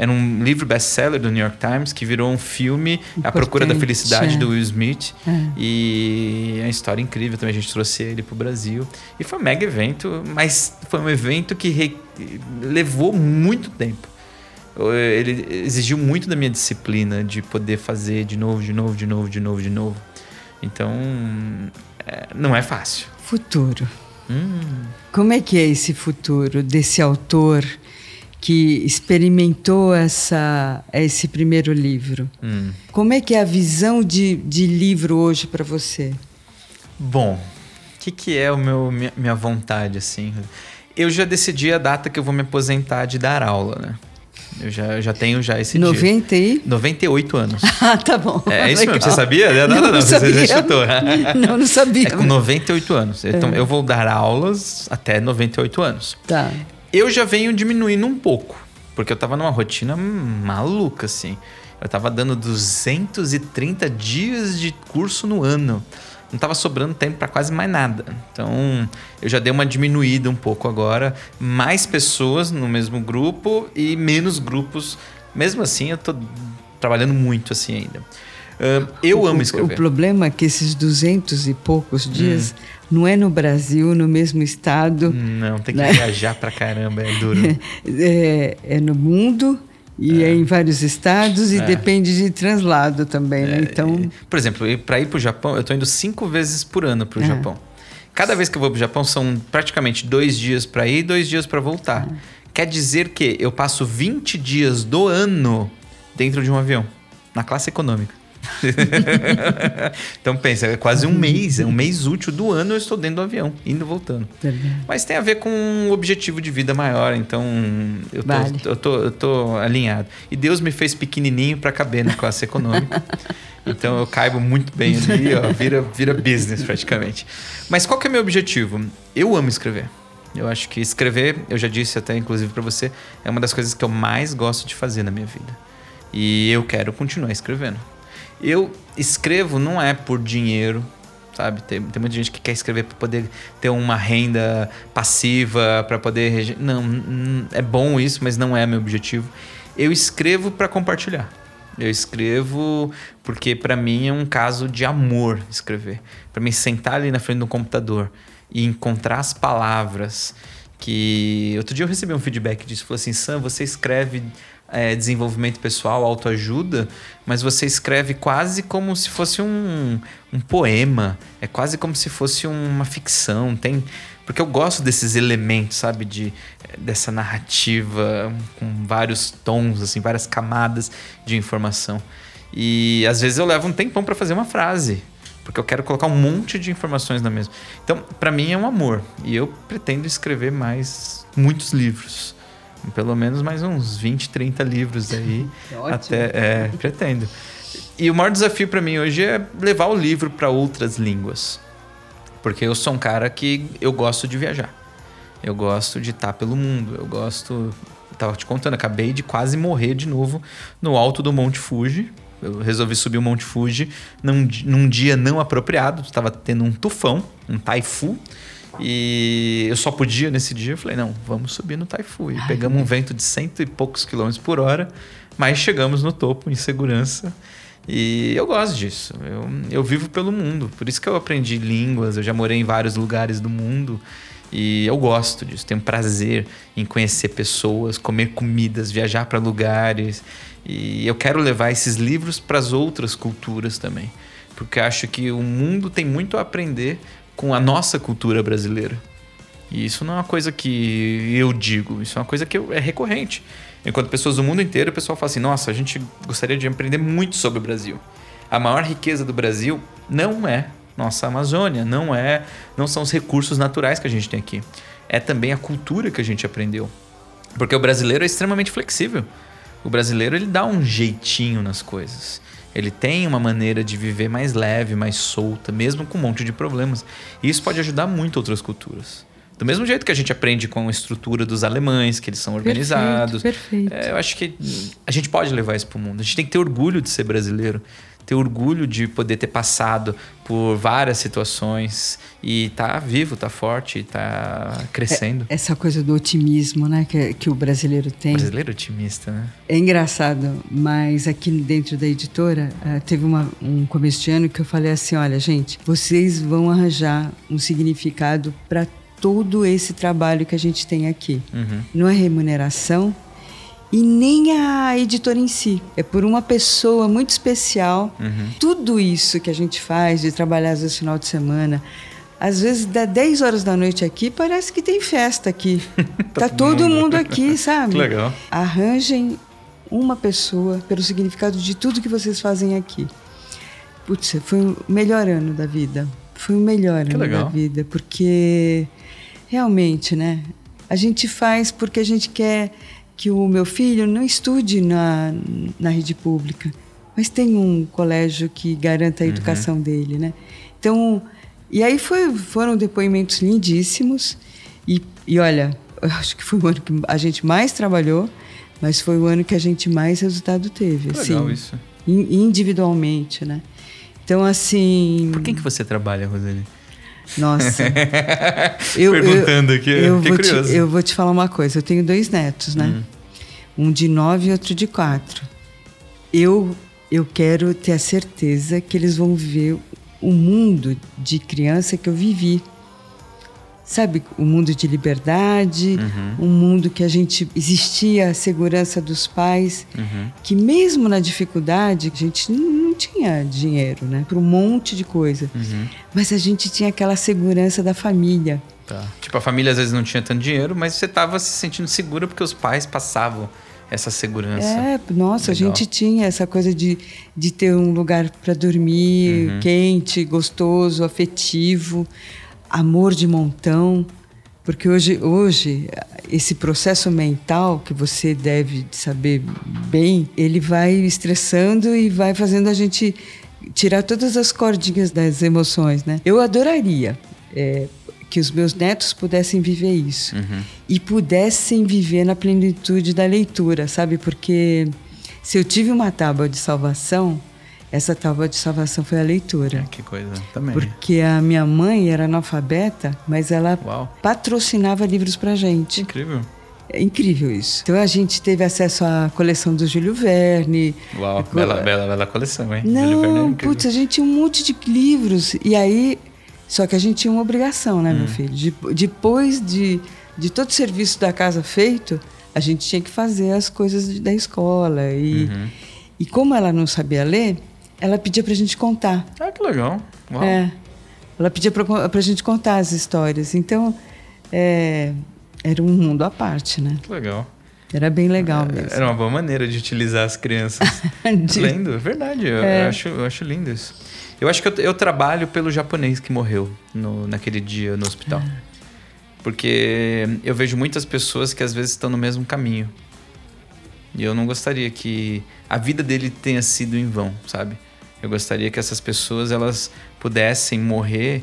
Era um livro best-seller do New York Times que virou um filme Importante, A Procura da Felicidade é. do Will Smith. É. E é uma história incrível também. A gente trouxe ele para o Brasil. E foi um mega evento, mas foi um evento que re... levou muito tempo. Ele exigiu muito da minha disciplina de poder fazer de novo, de novo, de novo, de novo, de novo. Então, é, não é fácil. Futuro. Hum. Como é que é esse futuro desse autor que experimentou essa, esse primeiro livro? Hum. Como é que é a visão de, de livro hoje para você? Bom, o que, que é o meu, minha, minha vontade, assim? Eu já decidi a data que eu vou me aposentar de dar aula, né? Eu já, já tenho já esse 90 dia. E... 98 anos. ah, tá bom. É, é isso mesmo. Você sabia? Não, não, não, não sabia. Você já chutou. não, não sabia. É com 98 anos. Então, é. eu vou dar aulas até 98 anos. Tá. Eu já venho diminuindo um pouco. Porque eu tava numa rotina maluca, assim. Eu tava dando 230 dias de curso no ano não estava sobrando tempo para quase mais nada. Então, eu já dei uma diminuída um pouco agora, mais pessoas no mesmo grupo e menos grupos. Mesmo assim, eu estou trabalhando muito assim ainda. Uh, eu o, amo escrever. O problema é que esses duzentos e poucos dias hum. Não é no Brasil, no mesmo estado. Não, tem que né? viajar pra caramba, é duro. É, é no mundo e é. é, em vários estados e é. depende de translado também, né? É, então... Por exemplo, para ir para o Japão, eu estou indo cinco vezes por ano para o é. Japão. Cada vez que eu vou para o Japão são praticamente dois dias para ir e dois dias para voltar. É. Quer dizer que eu passo 20 dias do ano dentro de um avião, na classe econômica. então pensa, é quase um mês, é um mês útil do ano eu estou dentro do avião, indo e voltando. Mas tem a ver com um objetivo de vida maior, então eu tô, vale. eu tô, eu tô alinhado. E Deus me fez pequenininho para caber na classe econômica. Então eu caibo muito bem ali, ó, vira, vira business praticamente. Mas qual que é meu objetivo? Eu amo escrever. Eu acho que escrever, eu já disse até inclusive para você, é uma das coisas que eu mais gosto de fazer na minha vida. E eu quero continuar escrevendo. Eu escrevo não é por dinheiro, sabe? Tem, tem muita gente que quer escrever para poder ter uma renda passiva, para poder. Não, é bom isso, mas não é meu objetivo. Eu escrevo para compartilhar. Eu escrevo porque para mim é um caso de amor escrever. Para mim sentar ali na frente do computador e encontrar as palavras que outro dia eu recebi um feedback disso, falou assim: "Sam, você escreve é, desenvolvimento pessoal, autoajuda, mas você escreve quase como se fosse um, um poema, é quase como se fosse uma ficção, tem porque eu gosto desses elementos, sabe, de dessa narrativa com vários tons, assim, várias camadas de informação. E às vezes eu levo um tempão para fazer uma frase, porque eu quero colocar um monte de informações na mesa. Então, para mim é um amor, e eu pretendo escrever mais muitos livros. Pelo menos mais uns 20, 30 livros aí. É até, é, pretendo. E o maior desafio para mim hoje é levar o livro para outras línguas. Porque eu sou um cara que eu gosto de viajar. Eu gosto de estar pelo mundo. Eu gosto. tava te contando, acabei de quase morrer de novo no alto do Monte Fuji. Eu resolvi subir o Monte Fuji num, num dia não apropriado. Estava tendo um tufão, um taifu. E eu só podia nesse dia. Eu falei, não, vamos subir no Taifu. E pegamos um vento de cento e poucos quilômetros por hora, mas chegamos no topo em segurança. E eu gosto disso. Eu, eu vivo pelo mundo. Por isso que eu aprendi línguas. Eu já morei em vários lugares do mundo. E eu gosto disso. Tenho prazer em conhecer pessoas, comer comidas, viajar para lugares. E eu quero levar esses livros para as outras culturas também. Porque acho que o mundo tem muito a aprender com a nossa cultura brasileira. E isso não é uma coisa que eu digo, isso é uma coisa que é recorrente. Enquanto pessoas do mundo inteiro, o pessoal fala assim: nossa, a gente gostaria de aprender muito sobre o Brasil. A maior riqueza do Brasil não é nossa Amazônia, não é, não são os recursos naturais que a gente tem aqui. É também a cultura que a gente aprendeu. Porque o brasileiro é extremamente flexível. O brasileiro ele dá um jeitinho nas coisas. Ele tem uma maneira de viver mais leve, mais solta, mesmo com um monte de problemas. E isso pode ajudar muito outras culturas. Do mesmo jeito que a gente aprende com a estrutura dos alemães, que eles são organizados. Perfeito, perfeito. É, eu acho que a gente pode levar isso para o mundo. A gente tem que ter orgulho de ser brasileiro ter orgulho de poder ter passado por várias situações e tá vivo, tá forte, tá crescendo. É, essa coisa do otimismo, né, que, que o brasileiro tem. O brasileiro otimista, né? É engraçado, mas aqui dentro da editora uh, teve uma, um começo de ano que eu falei assim, olha, gente, vocês vão arranjar um significado para todo esse trabalho que a gente tem aqui. Uhum. Não é remuneração, e nem a editora em si. É por uma pessoa muito especial. Uhum. Tudo isso que a gente faz, de trabalhar às vezes final de semana, às vezes dá 10 horas da noite aqui, parece que tem festa aqui. tá todo mundo aqui, sabe? Que legal. Arranjem uma pessoa pelo significado de tudo que vocês fazem aqui. Putz, foi o melhor ano da vida. Foi o melhor que ano legal. da vida, porque realmente, né? A gente faz porque a gente quer que o meu filho não estude na, na rede pública, mas tem um colégio que garanta a uhum. educação uhum. dele, né? Então, e aí foi, foram depoimentos lindíssimos e, e olha, acho que foi o ano que a gente mais trabalhou, mas foi o ano que a gente mais resultado teve, que assim, legal isso. individualmente, né? Então, assim... Por quem que você trabalha, Roseli? Nossa. eu, Perguntando aqui, eu vou curioso. Te, eu vou te falar uma coisa. Eu tenho dois netos, né? Hum. Um de nove e outro de quatro. Eu eu quero ter a certeza que eles vão viver o mundo de criança que eu vivi. Sabe, o um mundo de liberdade, Uhum. um mundo que a gente existia a segurança dos pais, Uhum. que mesmo na dificuldade a gente não tinha dinheiro, né, para um monte de coisa, Uhum. mas a gente tinha aquela segurança da família. Tá. Tipo, a família às vezes não tinha tanto dinheiro, mas você tava se sentindo segura porque os pais passavam essa segurança. É, nossa, a Legal. gente tinha essa coisa de, de ter um lugar para dormir, Uhum. quente, gostoso, afetivo, amor de montão. Porque hoje, hoje, esse processo mental que você deve saber bem, ele vai estressando e vai fazendo a gente tirar todas as cordinhas das emoções, né? Eu adoraria é, que os meus netos pudessem viver isso Uhum. e pudessem viver na plenitude da leitura, sabe? Porque se eu tive uma tábua de salvação, essa tábua de salvação foi a leitura. Que coisa. Também. Porque a minha mãe era analfabeta, mas ela Uau. patrocinava livros pra gente. Incrível. É incrível isso. Então a gente teve acesso à coleção do Júlio Verne. Uau. Co- Bela, bela, bela coleção, hein? É Não, incrível. putz, a gente tinha um monte de livros. E aí. Só que a gente tinha uma obrigação, né, meu filho? De- depois de, de todo o serviço da casa feito, a gente tinha que fazer as coisas da escola. E, Uhum. e como ela não sabia ler, ela pedia pra gente contar. Ah, que legal. Uau. É. Ela pedia pra, pra gente contar as histórias. Então, é, era um mundo à parte, né? Que legal. Era bem legal mesmo. Era uma boa maneira de utilizar as crianças. De- Lindo, é verdade. Eu, É. acho, eu acho lindo isso. Eu acho que eu, eu trabalho pelo japonês que morreu no, naquele dia no hospital. Porque eu vejo muitas pessoas que às vezes estão no mesmo caminho. E eu não gostaria que a vida dele tenha sido em vão, sabe? Eu gostaria que essas pessoas elas pudessem morrer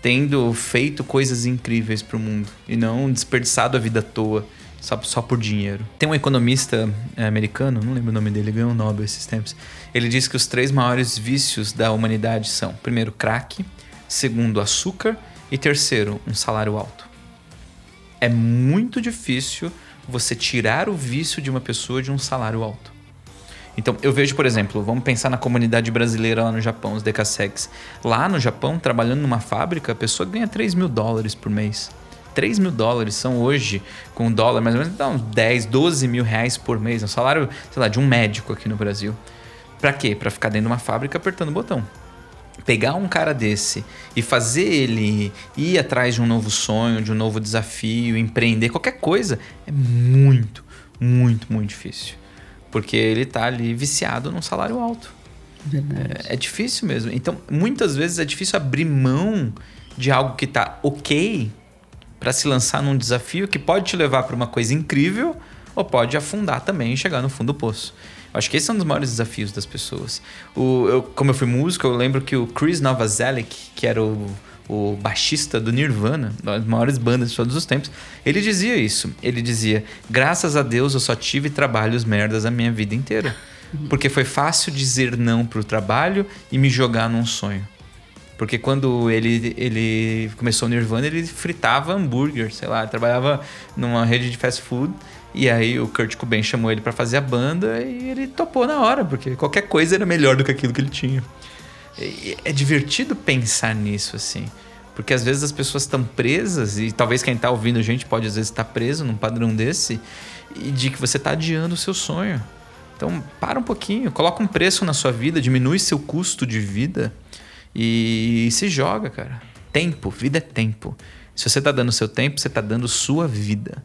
tendo feito coisas incríveis para o mundo e não desperdiçado a vida à toa só, só por dinheiro. Tem um economista eh, americano, não lembro o nome dele, ganhou um Nobel esses tempos. Ele diz que os três maiores vícios da humanidade são: primeiro, crack, segundo, açúcar e terceiro, um salário alto. É muito difícil você tirar o vício de uma pessoa de um salário alto. Então, eu vejo, por exemplo, vamos pensar na comunidade brasileira lá no Japão, os Decasex. Lá no Japão, trabalhando numa fábrica, a pessoa ganha 3 mil dólares por mês. 3 mil dólares são hoje, com dólar, mais ou menos, dá uns 10, 12 mil reais por mês. É um salário, sei lá, de um médico aqui no Brasil. Pra quê? Pra ficar dentro de uma fábrica apertando o botão. Pegar um cara desse e fazer ele ir atrás de um novo sonho, de um novo desafio, empreender, qualquer coisa, é muito, muito, muito difícil. Porque ele tá ali viciado num salário alto. Verdade. É difícil mesmo. Então, muitas vezes é difícil abrir mão de algo que tá ok para se lançar num desafio que pode te levar para uma coisa incrível ou pode afundar também e chegar no fundo do poço. Eu acho que esse é um dos maiores desafios das pessoas. O, eu, como eu fui músico, eu lembro que o Chris Novoselic, que era o, o baixista do Nirvana, uma das maiores bandas de todos os tempos, ele dizia isso. Ele dizia: Graças a Deus eu só tive trabalhos merdas a minha vida inteira. Porque foi fácil dizer não pro trabalho e me jogar num sonho. Porque quando ele, ele começou o Nirvana, ele fritava hambúrguer, sei lá, trabalhava numa rede de fast food. E aí o Kurt Cobain chamou ele pra fazer a banda e ele topou na hora, porque qualquer coisa era melhor do que aquilo que ele tinha. E é divertido pensar nisso, assim. Porque às vezes as pessoas estão presas, e talvez quem tá ouvindo a gente pode às vezes estar preso num padrão desse, e de que você tá adiando o seu sonho. Então, para um pouquinho, coloca um preço na sua vida, diminui seu custo de vida e se joga, cara. Tempo, vida é tempo. Se você tá dando seu tempo, você tá dando sua vida.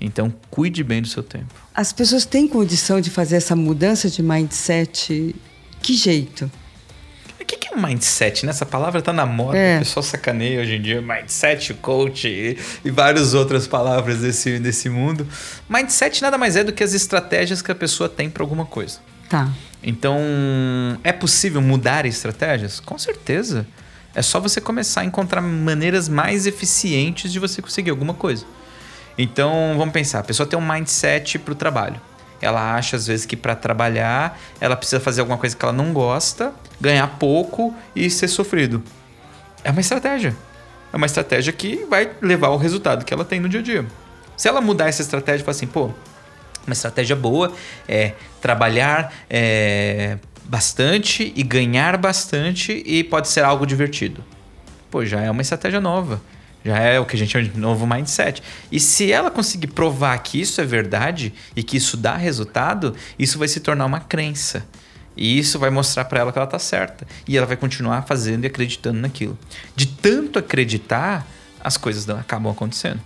Então, cuide bem do seu tempo. As pessoas têm condição de fazer essa mudança de mindset? Que jeito? O que que é mindset? Né? Essa palavra tá na moda, É. o pessoal sacaneia hoje em dia. Mindset, coach e, e várias outras palavras desse, desse mundo. Mindset nada mais é do que as estratégias que a pessoa tem para alguma coisa. Tá. Então, é possível mudar estratégias? Com certeza. É só você começar a encontrar maneiras mais eficientes de você conseguir alguma coisa. Então, vamos pensar, a pessoa tem um mindset para o trabalho. Ela acha às vezes que para trabalhar, ela precisa fazer alguma coisa que ela não gosta, ganhar pouco e ser sofrido. É uma estratégia. É uma estratégia que vai levar ao resultado que ela tem no dia a dia. Se ela mudar essa estratégia e falar assim, pô, uma estratégia boa é trabalhar é, bastante e ganhar bastante e pode ser algo divertido. Pô, já é uma estratégia nova. Já é o que a gente chama de novo mindset. E se ela conseguir provar que isso é verdade e que isso dá resultado, isso vai se tornar uma crença. E isso vai mostrar para ela que ela tá certa. E ela vai continuar fazendo e acreditando naquilo. De tanto acreditar, as coisas acabam acontecendo.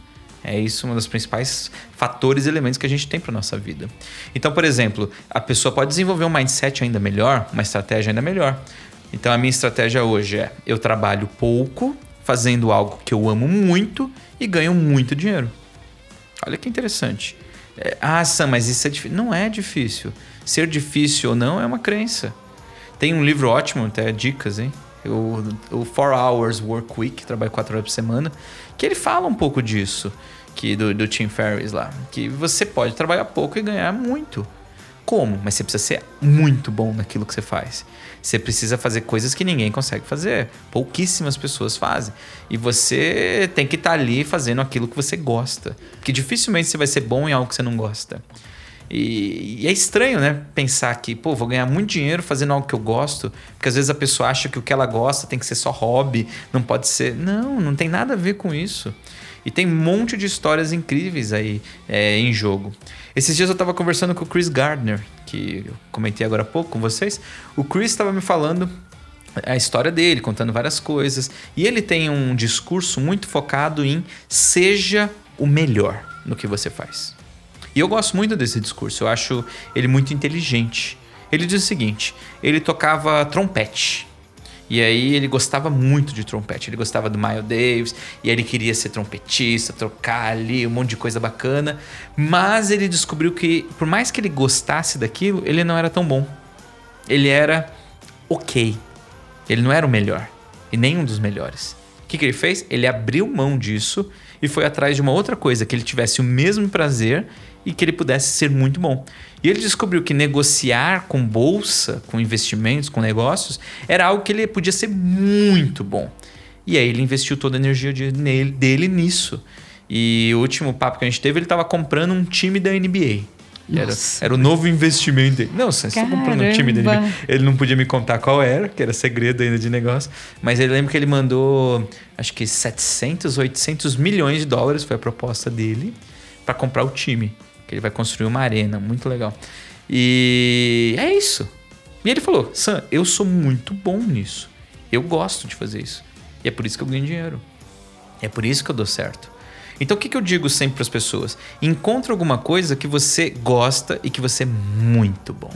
É isso um dos principais fatores e elementos que a gente tem para nossa vida. Então, por exemplo, a pessoa pode desenvolver um mindset ainda melhor, uma estratégia ainda melhor. Então, a minha estratégia hoje é: eu trabalho pouco, fazendo algo que eu amo muito e ganho muito dinheiro. Olha que interessante. É, ah, Sam, mas isso é difícil. Não é difícil. Ser difícil ou não é uma crença. Tem um livro ótimo, até dicas, hein? O, o 4 Hours Work Week, trabalho 4 horas por semana, que ele fala um pouco disso que do, do Tim Ferriss lá. Que você pode trabalhar pouco e ganhar muito. Como? Mas você precisa ser muito bom naquilo que você faz. Você precisa fazer coisas que ninguém consegue fazer. Pouquíssimas pessoas fazem. E você tem que estar tá ali fazendo aquilo que você gosta. Porque dificilmente você vai ser bom em algo que você não gosta. E, e, é estranho, né? Pensar que, pô, vou ganhar muito dinheiro fazendo algo que eu gosto. Porque às vezes a pessoa acha que o que ela gosta tem que ser só hobby, não pode ser. Não, não tem nada a ver com isso. E tem um monte de histórias incríveis aí é, em jogo. Esses dias eu estava conversando com o Chris Gardner, que eu comentei agora há pouco com vocês. O Chris estava me falando a história dele, contando várias coisas. E ele tem um discurso muito focado em seja o melhor no que você faz. E eu gosto muito desse discurso, eu acho ele muito inteligente. Ele diz o seguinte: ele tocava trompete. E aí ele gostava muito de trompete, ele gostava do Miles Davis, e ele queria ser trompetista, trocar ali, um monte de coisa bacana. Mas ele descobriu que, por mais que ele gostasse daquilo, ele não era tão bom. Ele era ok. Ele não era o melhor. E nem um dos melhores. O que, que ele fez? Ele abriu mão disso e foi atrás de uma outra coisa, que ele tivesse o mesmo prazer e que ele pudesse ser muito bom. E ele descobriu que negociar com bolsa, com investimentos, com negócios, era algo que ele podia ser muito bom. E aí ele investiu toda a energia dele nisso. E o último papo que a gente teve, ele estava comprando um time da NBA. Era, era o novo investimento dele. Não, você está comprando um time dele. Ele não podia me contar qual era, que era segredo ainda de negócio. Mas ele lembra que ele mandou, acho que 700, 800 milhões de dólares foi a proposta dele para comprar o time ele vai construir uma arena, muito legal. E é isso. E ele falou: Sam, eu sou muito bom nisso. Eu gosto de fazer isso. E é por isso que eu ganho dinheiro. É por isso que eu dou certo. Então o que, que eu digo sempre para as pessoas? Encontre alguma coisa que você gosta e que você é muito bom.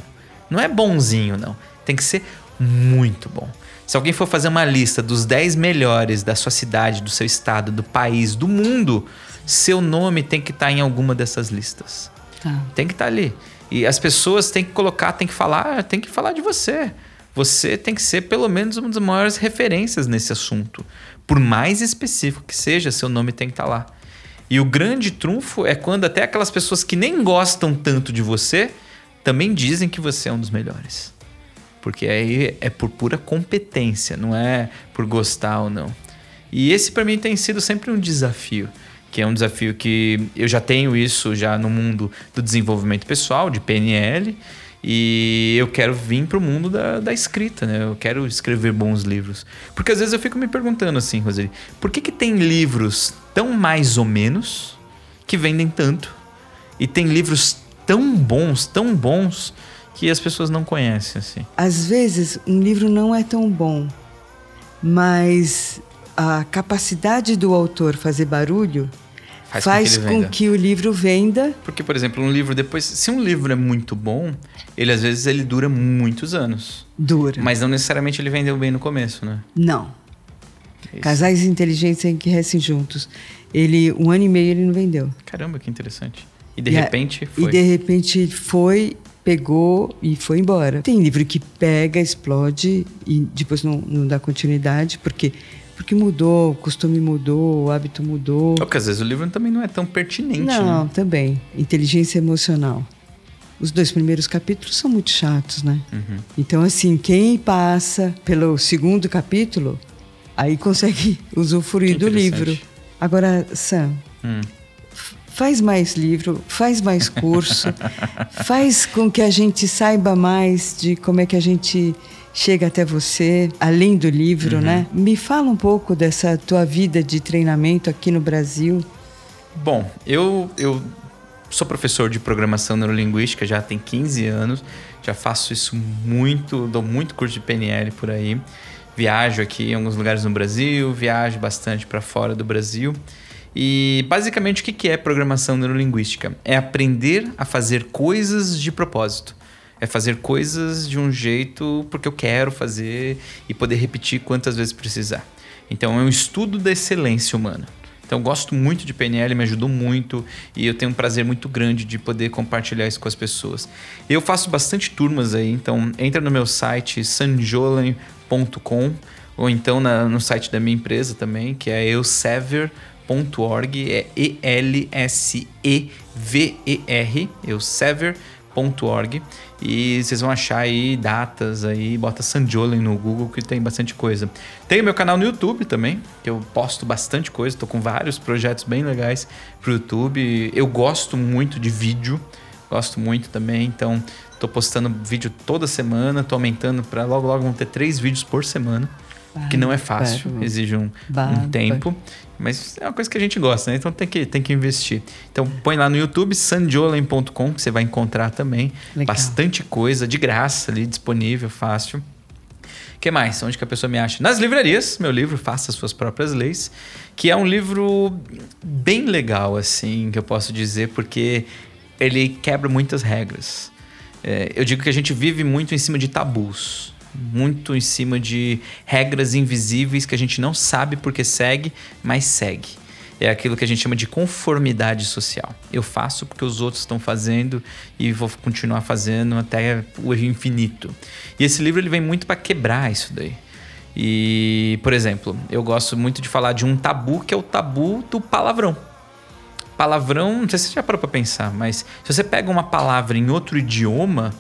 Não é bonzinho, não. Tem que ser muito bom. Se alguém for fazer uma lista dos 10 melhores da sua cidade, do seu estado, do país, do mundo, seu nome tem que estar tá em alguma dessas listas. Tá. Tem que estar tá ali. E as pessoas têm que colocar, têm que falar, tem que falar de você. Você tem que ser pelo menos uma das maiores referências nesse assunto. Por mais específico que seja, seu nome tem que estar tá lá. E o grande trunfo é quando até aquelas pessoas que nem gostam tanto de você também dizem que você é um dos melhores. Porque aí é por pura competência, não é por gostar ou não. E esse para mim tem sido sempre um desafio que é um desafio que eu já tenho isso já no mundo do desenvolvimento pessoal, de PNL, e eu quero vir para o mundo da, da escrita, né? Eu quero escrever bons livros. Porque às vezes eu fico me perguntando assim, Roseli, por que, que tem livros tão mais ou menos que vendem tanto? E tem livros tão bons, tão bons, que as pessoas não conhecem, assim? Às vezes um livro não é tão bom, mas a capacidade do autor fazer barulho faz, faz com, que, com que, o livro venda. Porque, por exemplo, um livro depois, se um livro é muito bom, ele às vezes ele dura muitos anos. Dura. Mas não necessariamente ele vendeu bem no começo, né? Não. É Casais inteligentes enriquecem juntos. Ele um ano e meio ele não vendeu. Caramba, que interessante. E de e repente foi. E de repente foi pegou e foi embora. Tem livro que pega, explode e depois não, não dá continuidade, porque porque mudou, o costume mudou, o hábito mudou. Porque às vezes o livro também não é tão pertinente. Não, né? também. Inteligência emocional. Os dois primeiros capítulos são muito chatos, né? Uhum. Então, assim, quem passa pelo segundo capítulo, aí consegue usufruir do livro. Agora, Sam, hum. faz mais livro, faz mais curso, faz com que a gente saiba mais de como é que a gente chega até você, além do livro, uhum. né? Me fala um pouco dessa tua vida de treinamento aqui no Brasil. Bom, eu, eu sou professor de programação neurolinguística já tem 15 anos, já faço isso muito, dou muito curso de PNL por aí. Viajo aqui em alguns lugares no Brasil, viajo bastante para fora do Brasil. E basicamente o que é programação neurolinguística? É aprender a fazer coisas de propósito. É fazer coisas de um jeito porque eu quero fazer e poder repetir quantas vezes precisar. Então é um estudo da excelência humana. Então, gosto muito de PNL, me ajudou muito e eu tenho um prazer muito grande de poder compartilhar isso com as pessoas. Eu faço bastante turmas aí, então entra no meu site sanjolen.com ou então na, no site da minha empresa também, que é eusever.org, é E-L-S-E-V-E-R, eusever.org. E vocês vão achar aí datas aí, bota Sanjolen no Google que tem bastante coisa. Tem o meu canal no YouTube também, que eu posto bastante coisa, tô com vários projetos bem legais pro YouTube. Eu gosto muito de vídeo, gosto muito também, então tô postando vídeo toda semana, tô aumentando para logo logo vão ter três vídeos por semana que não é fácil, exige um, um, tempo, mas é uma coisa que a gente gosta, né? Então tem que, tem que investir. Então põe lá no YouTube, sanjolen.com, que você vai encontrar também Legal. bastante coisa de graça ali, disponível, fácil. O que mais? Onde que a pessoa me acha? Nas livrarias, meu livro Faça Suas Próprias Leis, que é um livro bem legal, assim, que eu posso dizer, porque ele quebra muitas regras. É, eu digo que a gente vive muito em cima de tabus muito em cima de regras invisíveis que a gente não sabe porque segue, mas segue. É aquilo que a gente chama de conformidade social. Eu faço porque os outros estão fazendo e vou continuar fazendo até o infinito. E esse livro ele vem muito para quebrar isso daí. E, por exemplo, eu gosto muito de falar de um tabu que é o tabu do palavrão. Palavrão, não sei se você já parou para pensar, mas se você pega uma palavra em outro idioma,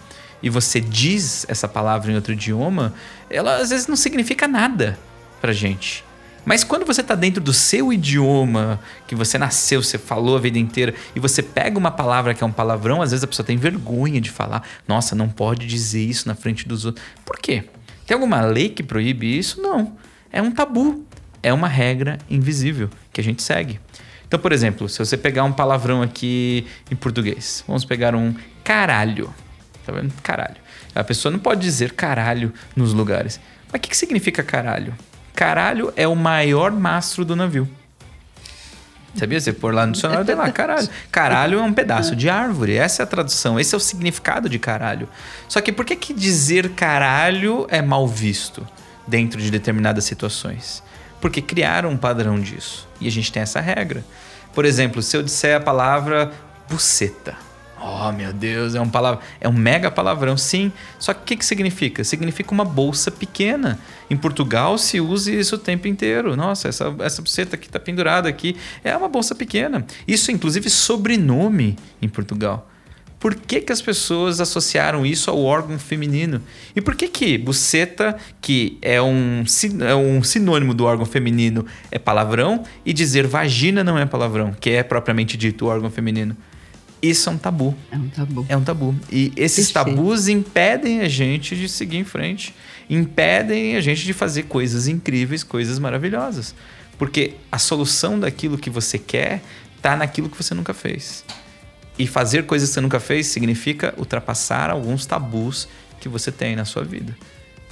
e você diz essa palavra em outro idioma, ela às vezes não significa nada pra gente. Mas quando você está dentro do seu idioma, que você nasceu, você falou a vida inteira, e você pega uma palavra que é um palavrão, às vezes a pessoa tem vergonha de falar. Nossa, não pode dizer isso na frente dos outros. Por quê? Tem alguma lei que proíbe isso? Não. É um tabu. É uma regra invisível que a gente segue. Então, por exemplo, se você pegar um palavrão aqui em português, vamos pegar um caralho. Tá vendo? Caralho. A pessoa não pode dizer caralho nos lugares. Mas o que, que significa caralho? Caralho é o maior mastro do navio. Sabia? Você pôr lá no dicionário, tem lá, caralho. Caralho é um pedaço de árvore. Essa é a tradução. Esse é o significado de caralho. Só que por que, que dizer caralho é mal visto dentro de determinadas situações? Porque criaram um padrão disso. E a gente tem essa regra. Por exemplo, se eu disser a palavra buceta. Oh, meu Deus, é um, palavra, é um mega palavrão, sim. Só que o que, que significa? Significa uma bolsa pequena. Em Portugal se usa isso o tempo inteiro. Nossa, essa, essa buceta que está pendurada aqui é uma bolsa pequena. Isso, inclusive, sobrenome em Portugal. Por que, que as pessoas associaram isso ao órgão feminino? E por que que buceta, que é um, é um sinônimo do órgão feminino, é palavrão, e dizer vagina não é palavrão, que é propriamente dito o órgão feminino? Isso é um tabu. É um tabu. É um tabu. E esses tabus impedem a gente de seguir em frente, impedem a gente de fazer coisas incríveis, coisas maravilhosas. Porque a solução daquilo que você quer está naquilo que você nunca fez. E fazer coisas que você nunca fez significa ultrapassar alguns tabus que você tem na sua vida.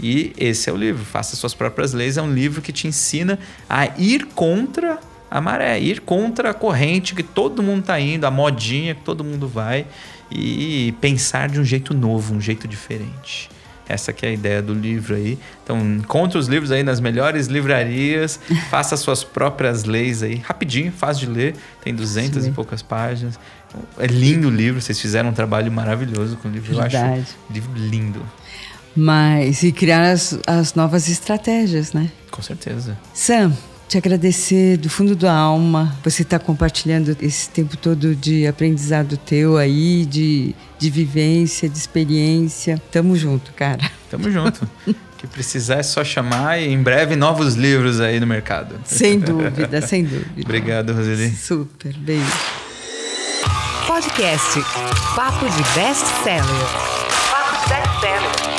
E esse é o livro, Faça Suas Próprias Leis. É um livro que te ensina a ir contra a maré, ir contra a corrente que todo mundo está indo, a modinha que todo mundo vai e pensar de um jeito novo, um jeito diferente. Essa que é a ideia do livro aí. Então, encontre os livros aí nas melhores livrarias, faça suas próprias leis aí, rapidinho, fácil de ler, tem duzentas e poucas páginas. É lindo o livro, vocês fizeram um trabalho maravilhoso com o livro, Verdade. eu acho. Livro lindo. Mas e criar as, as novas estratégias, né? Com certeza. Sam, te agradecer do fundo da alma. Você está compartilhando esse tempo todo de aprendizado teu aí, de, de vivência, de experiência. Tamo junto, cara. Tamo junto. que precisar é só chamar e em breve novos livros aí no mercado. Sem dúvida, sem dúvida. Obrigado, Roseli. Super, beijo. Podcast Papo de Best Seller. Papo de Best Seller.